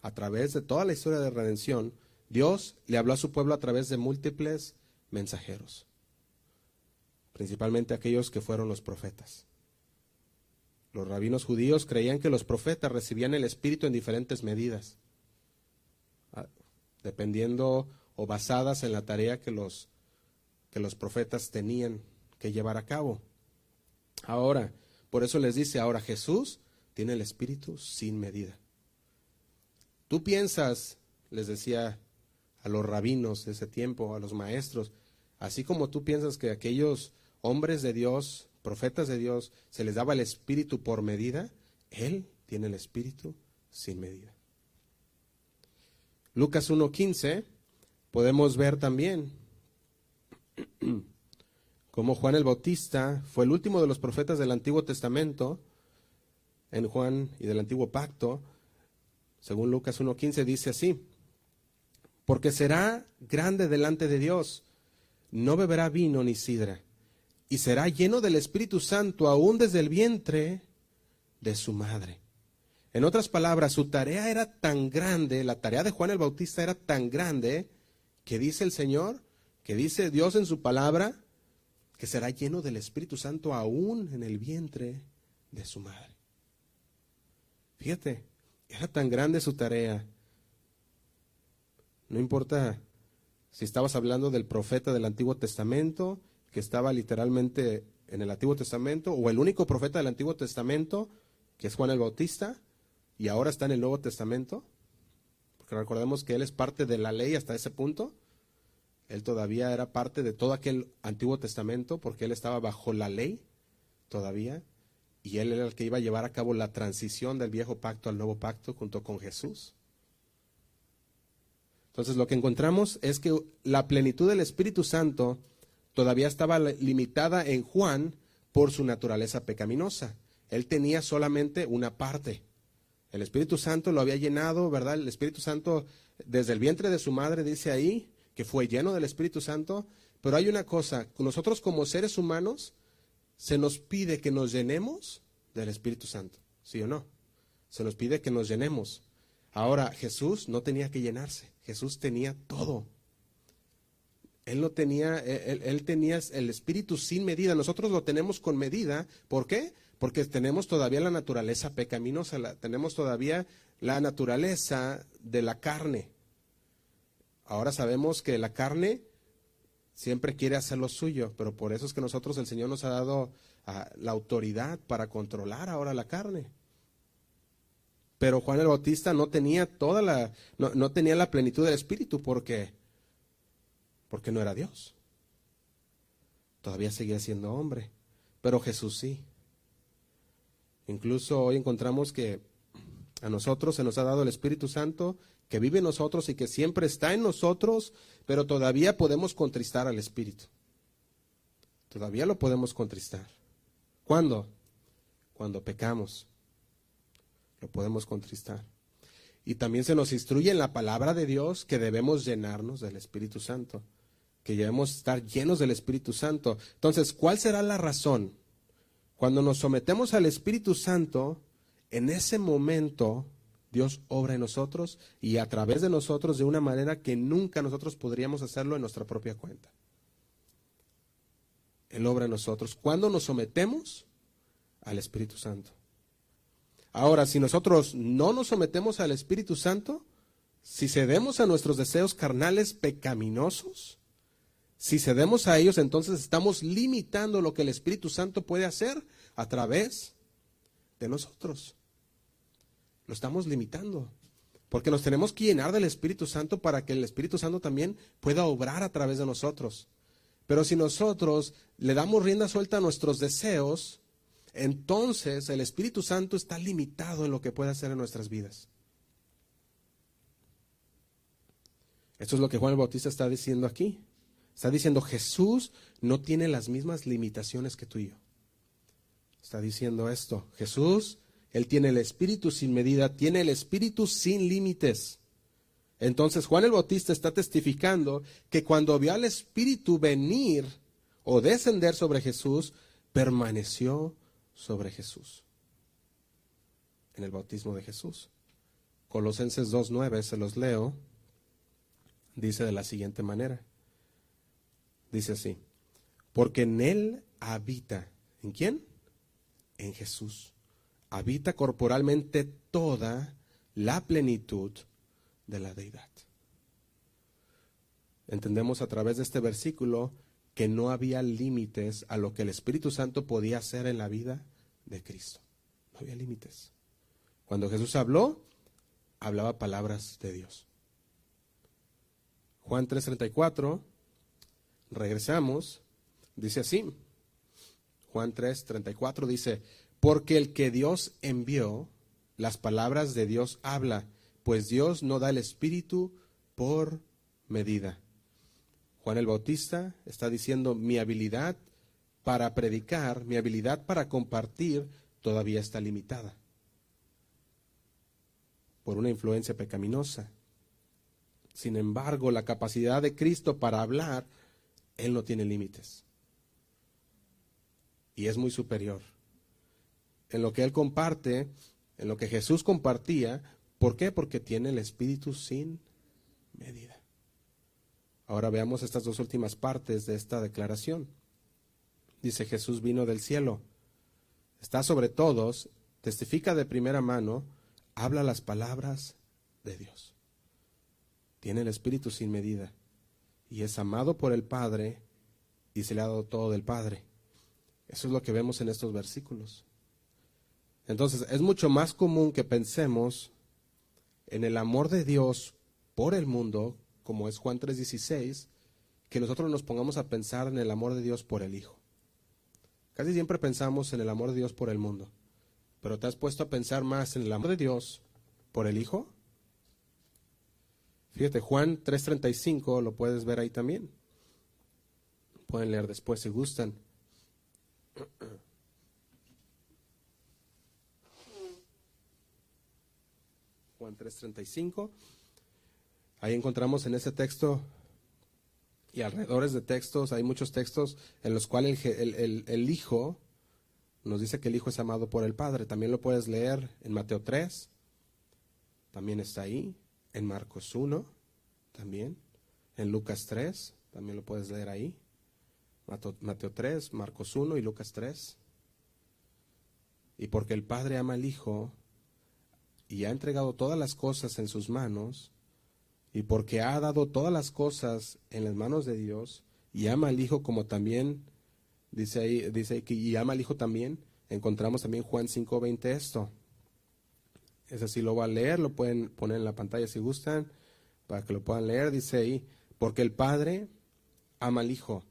[SPEAKER 1] a través de toda la historia de redención, Dios le habló a su pueblo a través de múltiples mensajeros, principalmente aquellos que fueron los profetas. Los rabinos judíos creían que los profetas recibían el Espíritu en diferentes medidas, ah, dependiendo o basadas en la tarea que los, que los profetas tenían que llevar a cabo. Ahora, por eso les dice, ahora Jesús tiene el Espíritu sin medida. Tú piensas, les decía a los rabinos de ese tiempo, a los maestros, así como tú piensas que aquellos hombres de Dios, profetas de Dios, se les daba el Espíritu por medida, Él tiene el Espíritu sin medida. Lucas 1.15 podemos ver también como Juan el Bautista fue el último de los profetas del Antiguo Testamento, en Juan y del Antiguo Pacto, según Lucas 1.15 dice así, porque será grande delante de Dios, no beberá vino ni sidra, y será lleno del Espíritu Santo aún desde el vientre de su madre. En otras palabras, su tarea era tan grande, la tarea de Juan el Bautista era tan grande, que dice el Señor, que dice Dios en su palabra, que será lleno del Espíritu Santo aún en el vientre de su madre. Fíjate, era tan grande su tarea. No importa si estabas hablando del profeta del Antiguo Testamento, que estaba literalmente en el Antiguo Testamento, o el único profeta del Antiguo Testamento, que es Juan el Bautista, y ahora está en el Nuevo Testamento, porque recordemos que él es parte de la ley hasta ese punto. Él todavía era parte de todo aquel Antiguo Testamento porque él estaba bajo la ley todavía y él era el que iba a llevar a cabo la transición del viejo pacto al nuevo pacto junto con Jesús. Entonces lo que encontramos es que la plenitud del Espíritu Santo todavía estaba limitada en Juan por su naturaleza pecaminosa. Él tenía solamente una parte. El Espíritu Santo lo había llenado, ¿verdad? El Espíritu Santo desde el vientre de su madre dice ahí, que fue lleno del Espíritu Santo, pero hay una cosa, nosotros como seres humanos se nos pide que nos llenemos del Espíritu Santo, ¿sí o no? Se nos pide que nos llenemos. Ahora, Jesús no tenía que llenarse, Jesús tenía todo. Él no tenía, él, él, tenía el espíritu sin medida. Nosotros lo tenemos con medida. ¿Por qué? Porque tenemos todavía la naturaleza pecaminosa, tenemos todavía la naturaleza de la carne. Ahora sabemos que la carne siempre quiere hacer lo suyo, pero por eso es que nosotros el Señor nos ha dado ah, la autoridad para controlar ahora la carne. Pero Juan el Bautista no tenía toda la, no, no tenía la plenitud del Espíritu porque, porque no era Dios. todavía seguía siendo hombre, pero Jesús sí. Incluso hoy encontramos que a nosotros se nos ha dado el Espíritu Santo que vive en nosotros y que siempre está en nosotros, pero todavía podemos contristar al Espíritu. Todavía lo podemos contristar. ¿Cuándo? Cuando pecamos. Lo podemos contristar. Y también se nos instruye en la palabra de Dios que debemos llenarnos del Espíritu Santo, que debemos estar llenos del Espíritu Santo. Entonces, ¿cuál será la razón? Cuando nos sometemos al Espíritu Santo, en ese momento Dios obra en nosotros y a través de nosotros de una manera que nunca nosotros podríamos hacerlo en nuestra propia cuenta. Él obra en nosotros cuando nos sometemos al Espíritu Santo. Ahora, si nosotros no nos sometemos al Espíritu Santo, si cedemos a nuestros deseos carnales pecaminosos, si cedemos a ellos, entonces estamos limitando lo que el Espíritu Santo puede hacer a través de nosotros. Lo estamos limitando. Porque nos tenemos que llenar del Espíritu Santo para que el Espíritu Santo también pueda obrar a través de nosotros. Pero si nosotros le damos rienda suelta a nuestros deseos, entonces el Espíritu Santo está limitado en lo que puede hacer en nuestras vidas. Esto es lo que Juan el Bautista está diciendo aquí. Está diciendo, Jesús no tiene las mismas limitaciones que tú y yo. Está diciendo esto, Jesús él tiene el espíritu sin medida, tiene el espíritu sin límites. Entonces Juan el Bautista está testificando que cuando vio al espíritu venir o descender sobre Jesús, permaneció sobre Jesús. En el bautismo de Jesús. Colosenses 2.9, se los leo, dice de la siguiente manera. Dice así, porque en Él habita, ¿en quién? En Jesús habita corporalmente toda la plenitud de la deidad. Entendemos a través de este versículo que no había límites a lo que el Espíritu Santo podía hacer en la vida de Cristo. No había límites. Cuando Jesús habló, hablaba palabras de Dios. Juan 3:34, regresamos, dice así. Juan 3:34 dice, porque el que Dios envió, las palabras de Dios habla, pues Dios no da el Espíritu por medida. Juan el Bautista está diciendo, mi habilidad para predicar, mi habilidad para compartir, todavía está limitada por una influencia pecaminosa. Sin embargo, la capacidad de Cristo para hablar, Él no tiene límites. Y es muy superior en lo que Él comparte, en lo que Jesús compartía. ¿Por qué? Porque tiene el Espíritu sin medida. Ahora veamos estas dos últimas partes de esta declaración. Dice Jesús vino del cielo, está sobre todos, testifica de primera mano, habla las palabras de Dios. Tiene el Espíritu sin medida y es amado por el Padre y se le ha dado todo del Padre. Eso es lo que vemos en estos versículos. Entonces, es mucho más común que pensemos en el amor de Dios por el mundo, como es Juan 3:16, que nosotros nos pongamos a pensar en el amor de Dios por el Hijo. Casi siempre pensamos en el amor de Dios por el mundo, pero ¿te has puesto a pensar más en el amor de Dios por el Hijo? Fíjate, Juan 3:35 lo puedes ver ahí también. Pueden leer después si gustan. Juan 3:35. Ahí encontramos en ese texto y alrededores de textos, hay muchos textos en los cuales el, Hijo nos dice que el Hijo es amado por el Padre. También lo puedes leer en Mateo 3, también está ahí, en Marcos 1, también, en Lucas 3, también lo puedes leer ahí. Mateo 3, Marcos 1 y Lucas 3. Y porque el Padre ama al Hijo, y ha entregado todas las cosas en sus manos, y porque ha dado todas las cosas en las manos de Dios, y ama al Hijo como también, dice ahí, dice que y ama al Hijo también, encontramos también Juan 5.20 esto. Es así, lo va a leer, lo pueden poner en la pantalla si gustan, para que lo puedan leer, dice ahí, porque el Padre ama al Hijo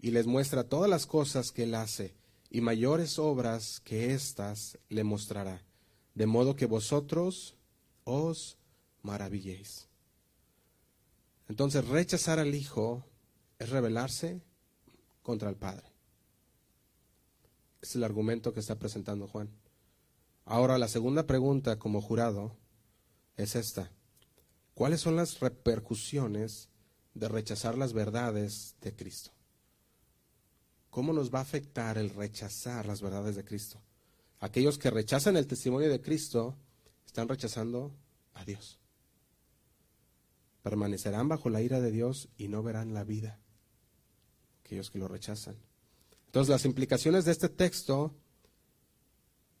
[SPEAKER 1] y les muestra todas las cosas que él hace, y mayores obras que éstas le mostrará, de modo que vosotros os maravilléis. Entonces, rechazar al Hijo es rebelarse contra el Padre. Es el argumento que está presentando Juan. Ahora, la segunda pregunta como jurado es esta. ¿Cuáles son las repercusiones de rechazar las verdades de Cristo? ¿Cómo nos va a afectar el rechazar las verdades de Cristo? Aquellos que rechazan el testimonio de Cristo están rechazando a Dios. Permanecerán bajo la ira de Dios y no verán la vida. Aquellos que lo rechazan. Entonces las implicaciones de este texto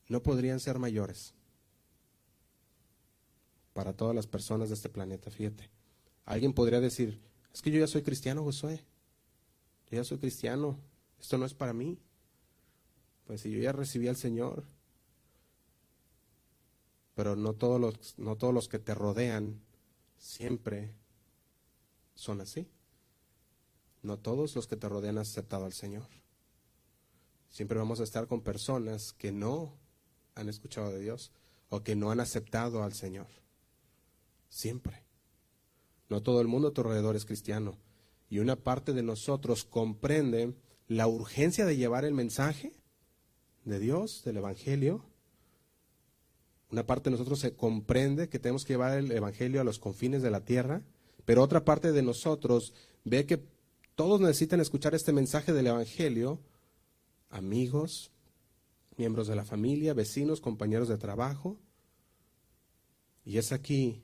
[SPEAKER 1] no podrían ser mayores para todas las personas de este planeta, fíjate. Alguien podría decir, es que yo ya soy cristiano, Josué. Yo ya soy cristiano. Esto no es para mí. Pues si yo ya recibí al Señor. Pero no todos los, no todos los que te rodean siempre son así. No todos los que te rodean han aceptado al Señor. Siempre vamos a estar con personas que no han escuchado de Dios o que no han aceptado al Señor. Siempre. No todo el mundo a tu alrededor es cristiano. Y una parte de nosotros comprende la urgencia de llevar el mensaje de Dios, del Evangelio. Una parte de nosotros se comprende que tenemos que llevar el Evangelio a los confines de la tierra, pero otra parte de nosotros ve que todos necesitan escuchar este mensaje del Evangelio, amigos, miembros de la familia, vecinos, compañeros de trabajo. Y es aquí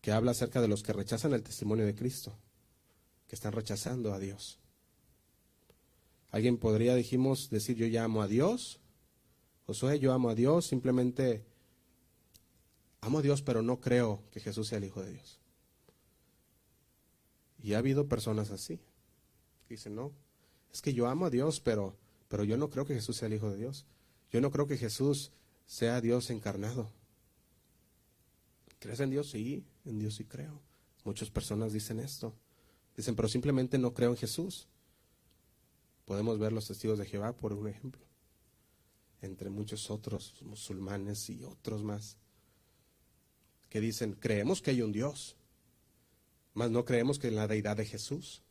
[SPEAKER 1] que habla acerca de los que rechazan el testimonio de Cristo, que están rechazando a Dios. Alguien podría, dijimos, decir yo ya amo a Dios. Josué, yo amo a Dios, simplemente amo a Dios, pero no creo que Jesús sea el Hijo de Dios. Y ha habido personas así. dicen, no, es que yo amo a Dios, pero pero yo no creo que Jesús sea el Hijo de Dios. Yo no creo que Jesús sea Dios encarnado. ¿Crees en Dios? Sí, en Dios sí creo. Muchas personas dicen esto. Dicen, pero simplemente no creo en Jesús. Podemos ver los testigos de Jehová, por un ejemplo, entre muchos otros musulmanes y otros más, que dicen, creemos que hay un Dios, mas no creemos que en la deidad de Jesús.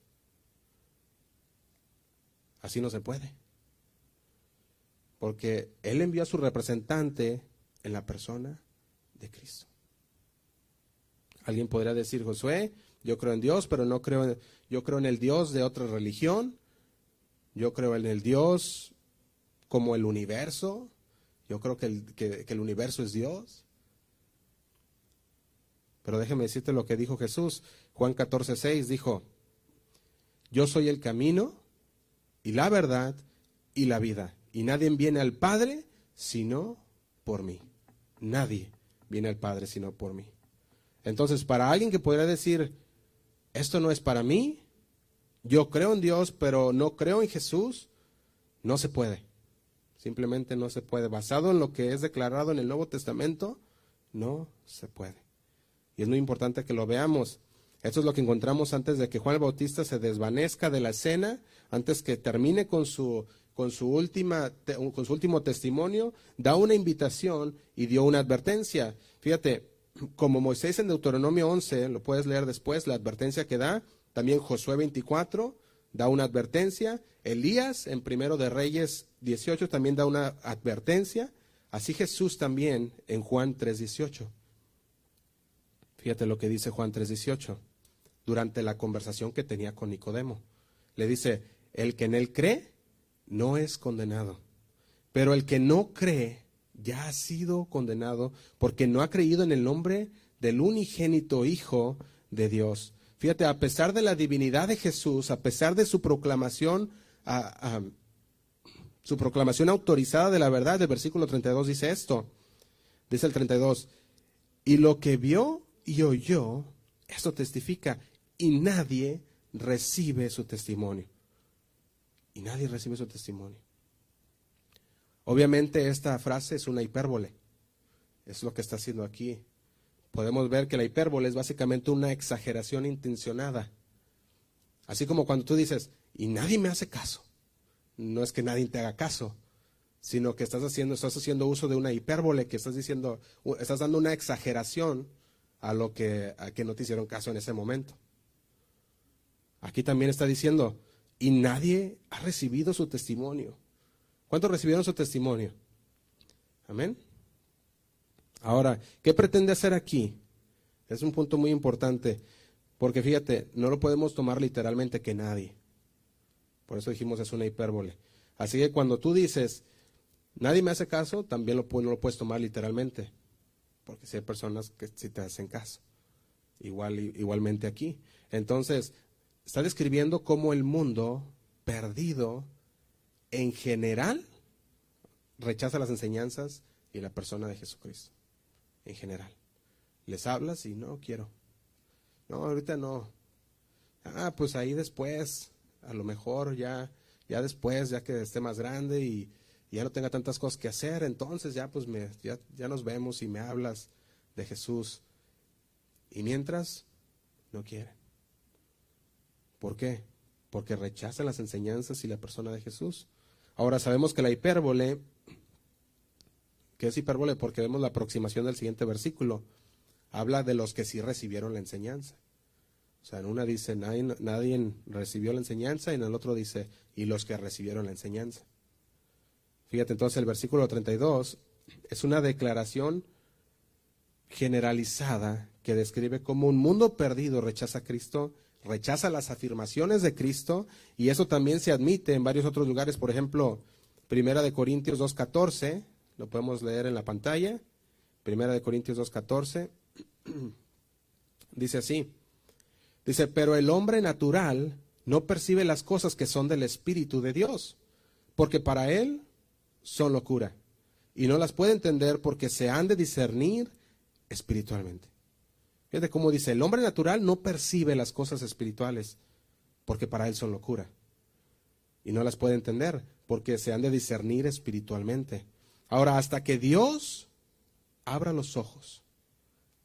[SPEAKER 1] Así no se puede porque Él envió a su representante en la persona de Cristo. Alguien podría decir, Josué, yo creo en Dios, pero no creo en, yo creo en el Dios de otra religión, yo creo en el Dios como el universo, yo creo que el, universo es Dios. Pero déjeme decirte lo que dijo Jesús. Juan 14, 6 dijo, yo soy el camino y la verdad y la vida. Y nadie viene al Padre sino por mí. Nadie viene al Padre sino por mí. Entonces, para alguien que podría decir, esto no es para mí, yo creo en Dios, pero no creo en Jesús, no se puede. Simplemente no se puede. Basado en lo que es declarado en el Nuevo Testamento, no se puede. Y es muy importante que lo veamos. Esto es lo que encontramos antes de que Juan el Bautista se desvanezca de la escena, antes que termine con su con su, última, con su último testimonio, da una invitación y dio una advertencia. Fíjate, como Moisés en Deuteronomio 11, lo puedes leer después, la advertencia que da, también Josué 24 da una advertencia, Elías en Primero de Reyes 18 también da una advertencia, así Jesús también en Juan 3.18. Fíjate lo que dice Juan 3.18 durante la conversación que tenía con Nicodemo. Le dice, el que en él cree, no es condenado. Pero el que no cree ya ha sido condenado porque no ha creído en el nombre del unigénito Hijo de Dios. Fíjate, a pesar de la divinidad de Jesús, a pesar de su proclamación, su proclamación autorizada de la verdad, el versículo 32 dice esto, dice el 32, y lo que vio y oyó, esto testifica, y nadie recibe su testimonio y nadie recibe su testimonio. Obviamente esta frase es una hipérbole, es lo que está haciendo aquí. Podemos ver que la hipérbole es básicamente una exageración intencionada. Así como cuando tú dices, y nadie me hace caso. No es que nadie te haga caso, sino que estás haciendo, estás haciendo uso de una hipérbole, que estás diciendo, estás dando una exageración a lo que, a que no te hicieron caso en ese momento. Aquí también está diciendo, y nadie ha recibido su testimonio. ¿Cuántos recibieron su testimonio? Amén. Ahora, ¿qué pretende hacer aquí? Es un punto muy importante, porque fíjate, no lo podemos tomar literalmente que nadie. Por eso dijimos es una hipérbole. Así que cuando tú dices, nadie me hace caso, también lo, no lo puedes tomar literalmente, porque si hay personas que sí te hacen caso. Igual, igualmente aquí. Entonces, está describiendo cómo el mundo perdido en general rechaza las enseñanzas y la persona de Jesucristo. En general. Les hablas y no quiero. No, ahorita no. Ah, pues ahí después, a lo mejor ya, ya después, ya que esté más grande y, ya no tenga tantas cosas que hacer, entonces ya pues me, ya, ya nos vemos y me hablas de Jesús. Y mientras, no quieren. ¿Por qué? Porque rechazan las enseñanzas y la persona de Jesús. Ahora sabemos que la hipérbole, que es hipérbole porque vemos la aproximación del siguiente versículo, habla de los que sí recibieron la enseñanza. O sea, en una dice, nadie, nadie recibió la enseñanza, y en el otro dice, y los que recibieron la enseñanza. Fíjate entonces, el versículo 32 es una declaración generalizada que describe cómo un mundo perdido rechaza a Cristo rechaza las afirmaciones de Cristo y eso también se admite en varios otros lugares, por ejemplo, Primera de Corintios 2.14, lo podemos leer en la pantalla, Primera de Corintios 2.14, dice así, dice, pero el hombre natural no percibe las cosas que son del Espíritu de Dios, porque para él son locura, y no las puede entender porque se han de discernir espiritualmente. Fíjate cómo dice, el hombre natural no percibe las cosas espirituales porque para él son locura. Y no las puede entender porque se han de discernir espiritualmente. Ahora, hasta que Dios abra los ojos,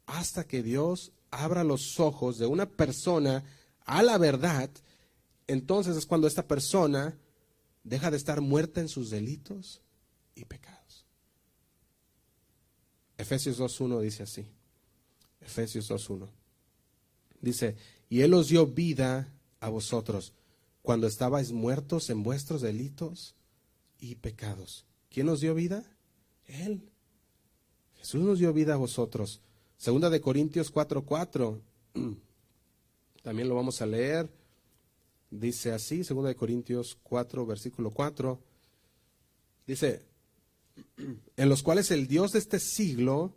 [SPEAKER 1] hasta que Dios abra los ojos de una persona a la verdad, entonces es cuando esta persona deja de estar muerta en sus delitos y pecados. Efesios 2.1 dice así. Efesios 2.1. Dice, y Él os dio vida a vosotros cuando estabais muertos en vuestros delitos y pecados. ¿Quién nos dio vida? Él. Jesús nos dio vida a vosotros. Segunda de Corintios 4.4. También lo vamos a leer. Dice así, segunda de Corintios 4, versículo 4. Dice, en los cuales el Dios de este siglo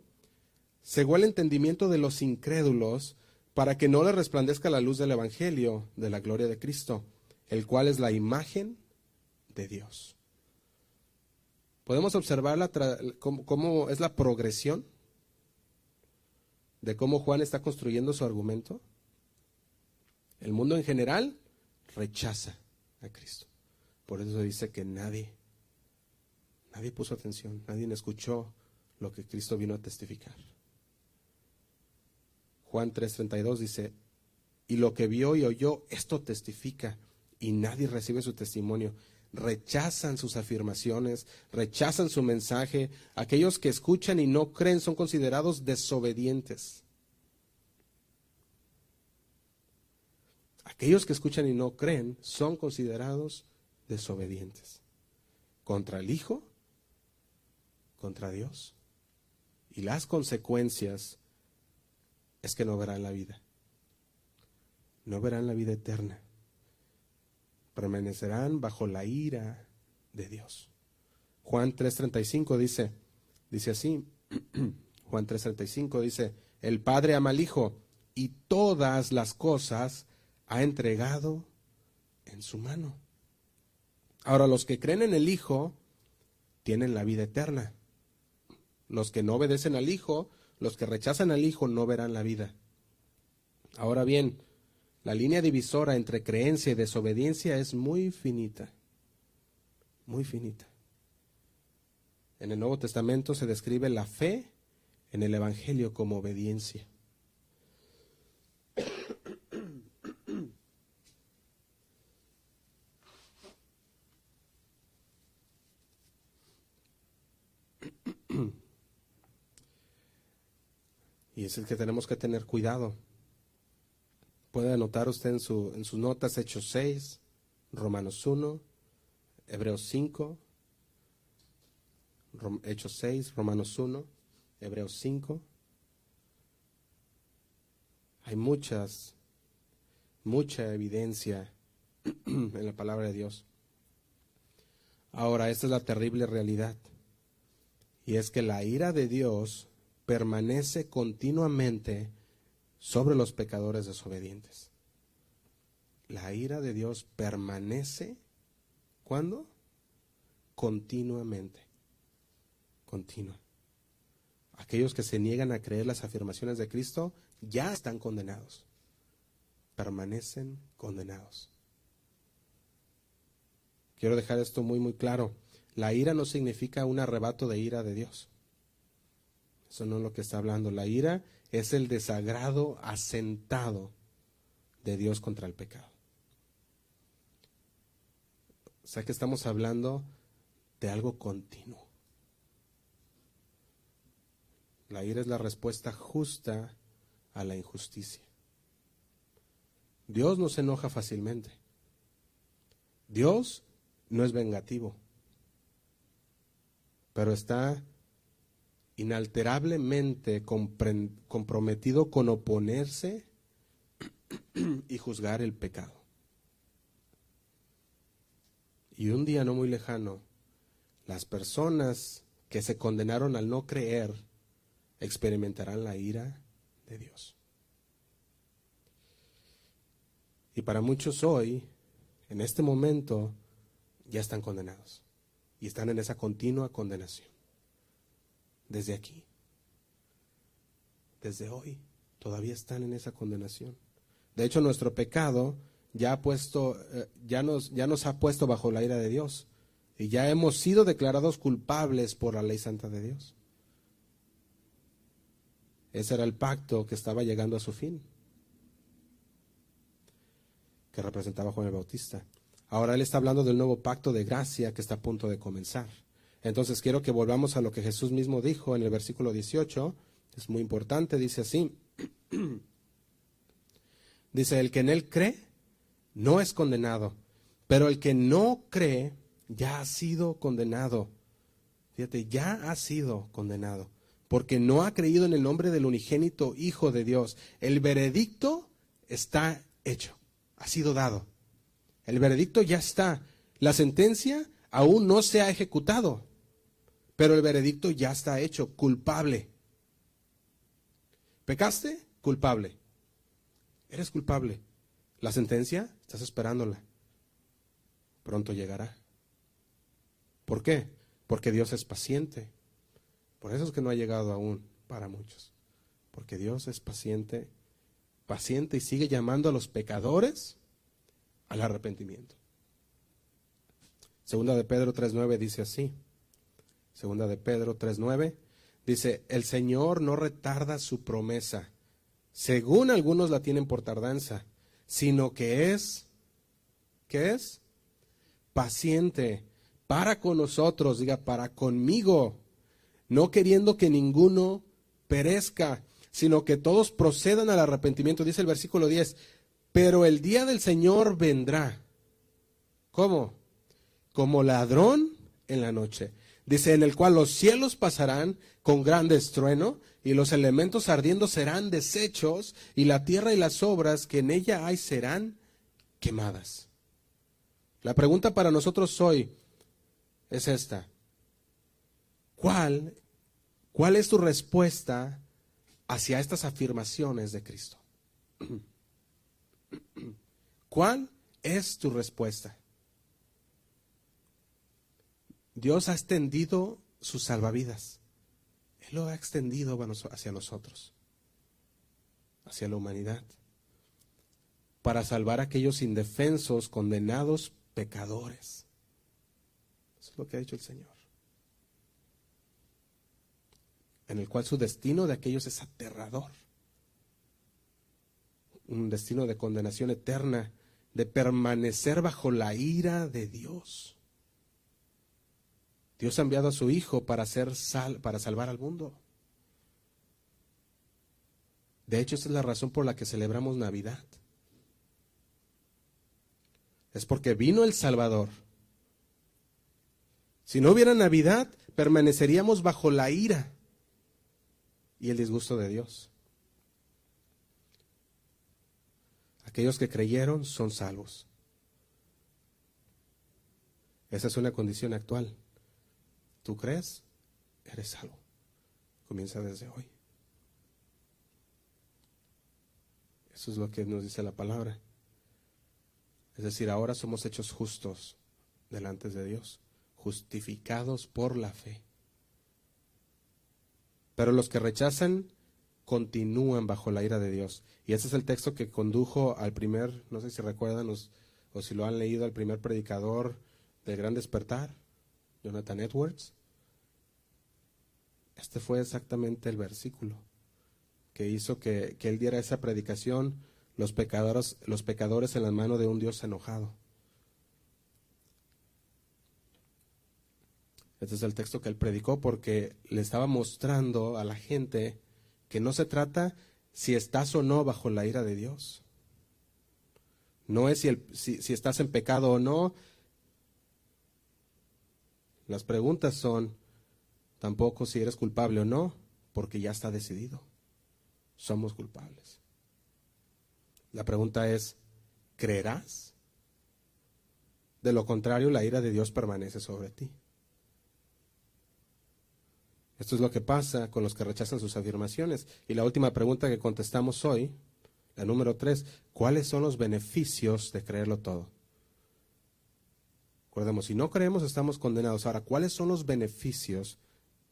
[SPEAKER 1] Según el entendimiento de los incrédulos, para que no le resplandezca la luz del Evangelio de la gloria de Cristo, el cual es la imagen de Dios. Podemos observar la cómo, cómo es la progresión de cómo Juan está construyendo su argumento. El mundo en general rechaza a Cristo. Por eso dice que nadie, nadie puso atención, nadie escuchó lo que Cristo vino a testificar. Juan 3:32 dice, y lo que vio y oyó, esto testifica, y nadie recibe su testimonio. Rechazan sus afirmaciones, rechazan su mensaje. Aquellos que escuchan y no creen son considerados desobedientes. Aquellos que escuchan y no creen son considerados desobedientes. Contra el Hijo, contra Dios. Y las consecuencias es que no verán la vida. No verán la vida eterna. Permanecerán bajo la ira de Dios. Juan 3:35 dice, dice así, Juan 3:35 dice, el Padre ama al Hijo y todas las cosas ha entregado en su mano. Ahora los que creen en el Hijo tienen la vida eterna. Los que no obedecen al Hijo los que rechazan al Hijo no verán la vida. Ahora bien, la línea divisora entre creencia y desobediencia es muy finita, muy finita. En el Nuevo Testamento se describe la fe en el Evangelio como obediencia. Y es el que tenemos que tener cuidado Puede anotar usted en, su, en sus notas Hechos 6, Romanos 1, Hebreos 5, Hechos 6, Romanos 1, Hebreos 5. Hay muchas, mucha evidencia en la palabra de Dios. Ahora, esta es la terrible realidad. Y es que la ira de Dios permanece continuamente sobre los pecadores desobedientes. La ira de Dios permanece, ¿cuándo? Continuamente. Continua. Aquellos que se niegan a creer las afirmaciones de Cristo ya están condenados. Permanecen condenados. Quiero dejar esto muy, muy claro. La ira no significa un arrebato de ira de Dios. Eso no es lo que está hablando. La ira es el desagrado asentado de Dios contra el pecado. O sea que estamos hablando de algo continuo. La ira es la respuesta justa a la injusticia. Dios no se enoja fácilmente. Dios no es vengativo, pero está inalterablemente comprometido con oponerse y juzgar el pecado. Y un día no muy lejano, las personas que se condenaron al no creer experimentarán la ira de Dios. Y para muchos hoy, en este momento, ya están condenados y están en esa continua condenación desde aquí. Desde hoy todavía están en esa condenación. De hecho, nuestro pecado ya ha puesto, eh, ya nos, ya nos ha puesto bajo la ira de Dios. Y ya hemos sido declarados culpables por la ley santa de Dios. Ese era el pacto que estaba llegando a su fin, que representaba Juan el Bautista. Ahora él está hablando del nuevo pacto de gracia que está a punto de comenzar. Entonces quiero que volvamos a lo que Jesús mismo dijo en el versículo 18. Es muy importante, dice así. dice, el que en él cree no es condenado, pero el que no cree ya ha sido condenado. Fíjate, ya ha sido condenado, porque no ha creído en el nombre del unigénito Hijo de Dios. El veredicto está hecho, ha sido dado. El veredicto ya está. La sentencia aún no se ha ejecutado. Pero el veredicto ya está hecho, culpable. ¿Pecaste? Culpable. Eres culpable. La sentencia, estás esperándola. Pronto llegará. ¿Por qué? Porque Dios es paciente. Por eso es que no ha llegado aún para muchos. Porque Dios es paciente, paciente y sigue llamando a los pecadores al arrepentimiento. Segunda de Pedro 3.9 dice así. Segunda de Pedro 3.9, dice, el Señor no retarda su promesa, según algunos la tienen por tardanza, sino que es, ¿qué es? Paciente para con nosotros, diga, para conmigo, no queriendo que ninguno perezca, sino que todos procedan al arrepentimiento, dice el versículo 10, pero el día del Señor vendrá. ¿Cómo? Como ladrón en la noche. Dice, en el cual los cielos pasarán con gran estruendo y los elementos ardiendo serán deshechos y la tierra y las obras que en ella hay serán quemadas. La pregunta para nosotros hoy es esta. ¿Cuál, cuál es tu respuesta hacia estas afirmaciones de Cristo? ¿Cuál es tu respuesta? Dios ha extendido sus salvavidas. Él lo ha extendido hacia nosotros, hacia la humanidad, para salvar a aquellos indefensos, condenados, pecadores. Eso es lo que ha dicho el Señor. En el cual su destino de aquellos es aterrador. Un destino de condenación eterna, de permanecer bajo la ira de Dios. Dios ha enviado a su Hijo para, hacer sal, para salvar al mundo. De hecho, esa es la razón por la que celebramos Navidad. Es porque vino el Salvador. Si no hubiera Navidad, permaneceríamos bajo la ira y el disgusto de Dios. Aquellos que creyeron son salvos. Esa es una condición actual. ¿Tú crees? Eres salvo. Comienza desde hoy. Eso es lo que nos dice la palabra. Es decir, ahora somos hechos justos delante de Dios, justificados por la fe. Pero los que rechazan continúan bajo la ira de Dios. Y ese es el texto que condujo al primer, no sé si recuerdan o si lo han leído, al primer predicador del Gran Despertar, Jonathan Edwards. Este fue exactamente el versículo que hizo que, él diera esa predicación, los pecadores, los pecadores en la mano de un Dios enojado. Este es el texto que él predicó porque le estaba mostrando a la gente que no se trata si estás o no bajo la ira de Dios. No es si, el, si estás en pecado o no. Las preguntas son tampoco si eres culpable o no, porque ya está decidido somos culpables. La pregunta es, ¿creerás? De lo contrario, la ira de Dios permanece sobre ti. Esto es lo que pasa con los que rechazan sus afirmaciones. Y la última pregunta que contestamos hoy, la número tres, ¿cuáles son los beneficios de creerlo todo? Recordemos, si no creemos estamos condenados. Ahora, ¿cuáles son los beneficios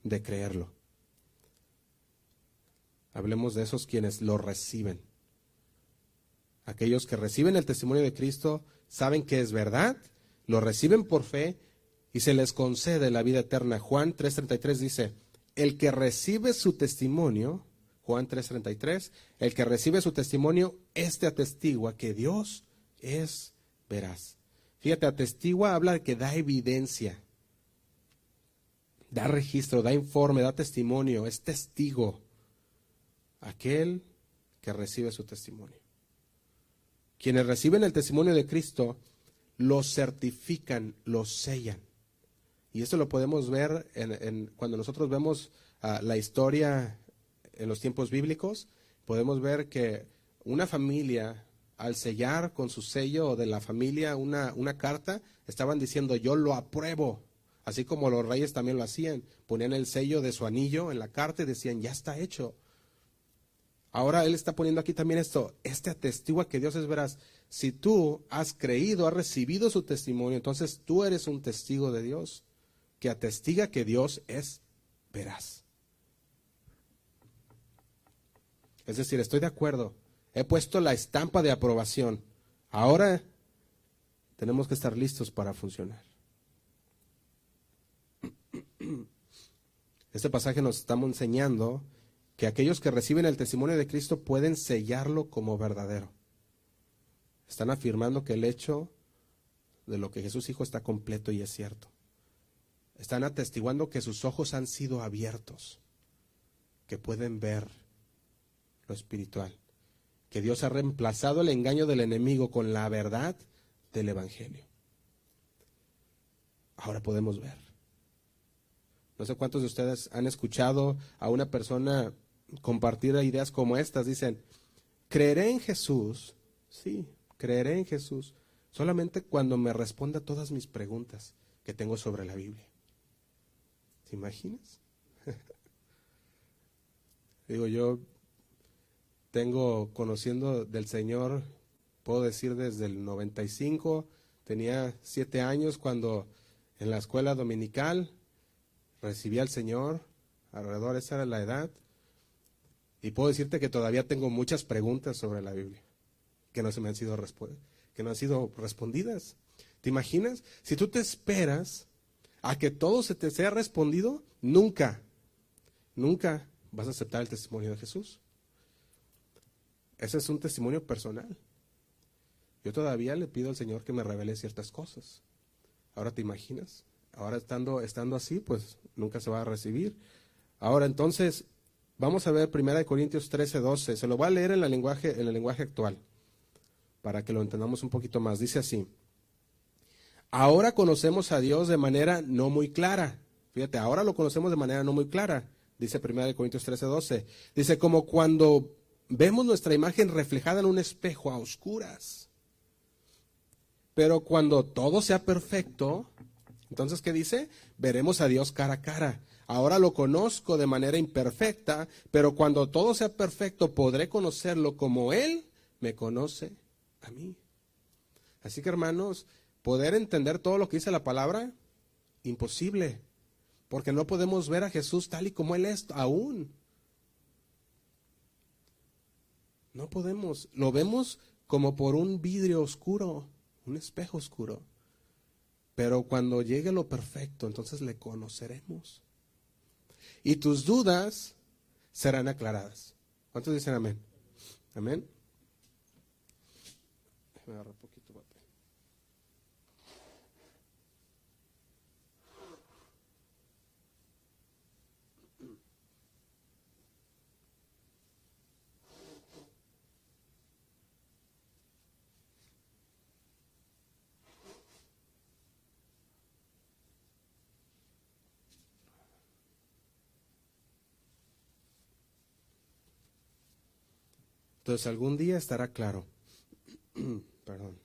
[SPEAKER 1] de creerlo? Hablemos de esos quienes lo reciben. Aquellos que reciben el testimonio de Cristo saben que es verdad, lo reciben por fe y se les concede la vida eterna. Juan 3:33 dice, el que recibe su testimonio, Juan 3:33, el que recibe su testimonio, este atestigua que Dios es veraz. Fíjate, atestigua habla de que da evidencia, da registro, da informe, da testimonio, es testigo aquel que recibe su testimonio. Quienes reciben el testimonio de Cristo lo certifican, lo sellan. Y eso lo podemos ver cuando nosotros vemos ah, la historia en los tiempos bíblicos, podemos ver que una familia, al sellar con su sello de la familia una, una carta, estaban diciendo, yo lo apruebo. Así como los reyes también lo hacían, ponían el sello de su anillo en la carta y decían, ya está hecho. Ahora Él está poniendo aquí también esto, este atestigua que Dios es veraz. Si tú has creído, has recibido su testimonio, entonces tú eres un testigo de Dios que atestiga que Dios es veraz. Es decir, estoy de acuerdo, he puesto la estampa de aprobación. Ahora tenemos que estar listos para funcionar. Este pasaje nos estamos enseñando que aquellos que reciben el testimonio de Cristo pueden sellarlo como verdadero. Están afirmando que el hecho de lo que Jesús dijo está completo y es cierto. Están atestiguando que sus ojos han sido abiertos, que pueden ver lo espiritual, que Dios ha reemplazado el engaño del enemigo con la verdad del Evangelio. Ahora podemos ver. No sé cuántos de ustedes han escuchado a una persona compartir ideas como estas. Dicen, creeré en Jesús, sí, creeré en Jesús, solamente cuando me responda todas mis preguntas que tengo sobre la Biblia. ¿Te imaginas? Digo, yo tengo conociendo del Señor, puedo decir desde el 95, tenía siete años cuando en la escuela dominical recibí al Señor, alrededor esa era la edad, y puedo decirte que todavía tengo muchas preguntas sobre la Biblia que no se me han sido que no han sido respondidas. ¿Te imaginas? Si tú te esperas a que todo se te sea respondido, nunca, nunca vas a aceptar el testimonio de Jesús. Ese es un testimonio personal. Yo todavía le pido al Señor que me revele ciertas cosas. Ahora te imaginas. Ahora estando, estando así, pues nunca se va a recibir. Ahora entonces, Vamos a ver 1 Corintios 13, 12. Se lo voy a leer en, la lenguaje, en el lenguaje actual para que lo entendamos un poquito más. Dice así. Ahora conocemos a Dios de manera no muy clara. Fíjate, ahora lo conocemos de manera no muy clara. Dice 1 Corintios 13, 12. Dice, como cuando vemos nuestra imagen reflejada en un espejo a oscuras. Pero cuando todo sea perfecto, entonces, ¿qué dice? Veremos a Dios cara a cara. Ahora lo conozco de manera imperfecta, pero cuando todo sea perfecto podré conocerlo como Él me conoce a mí. Así que hermanos, poder entender todo lo que dice la palabra, imposible, porque no podemos ver a Jesús tal y como Él es aún. No podemos, lo vemos como por un vidrio oscuro, un espejo oscuro. Pero cuando llegue lo perfecto, entonces le conoceremos y tus dudas serán aclaradas. ¿Cuántos dicen amén? Amén. Entonces algún día estará claro. Perdón.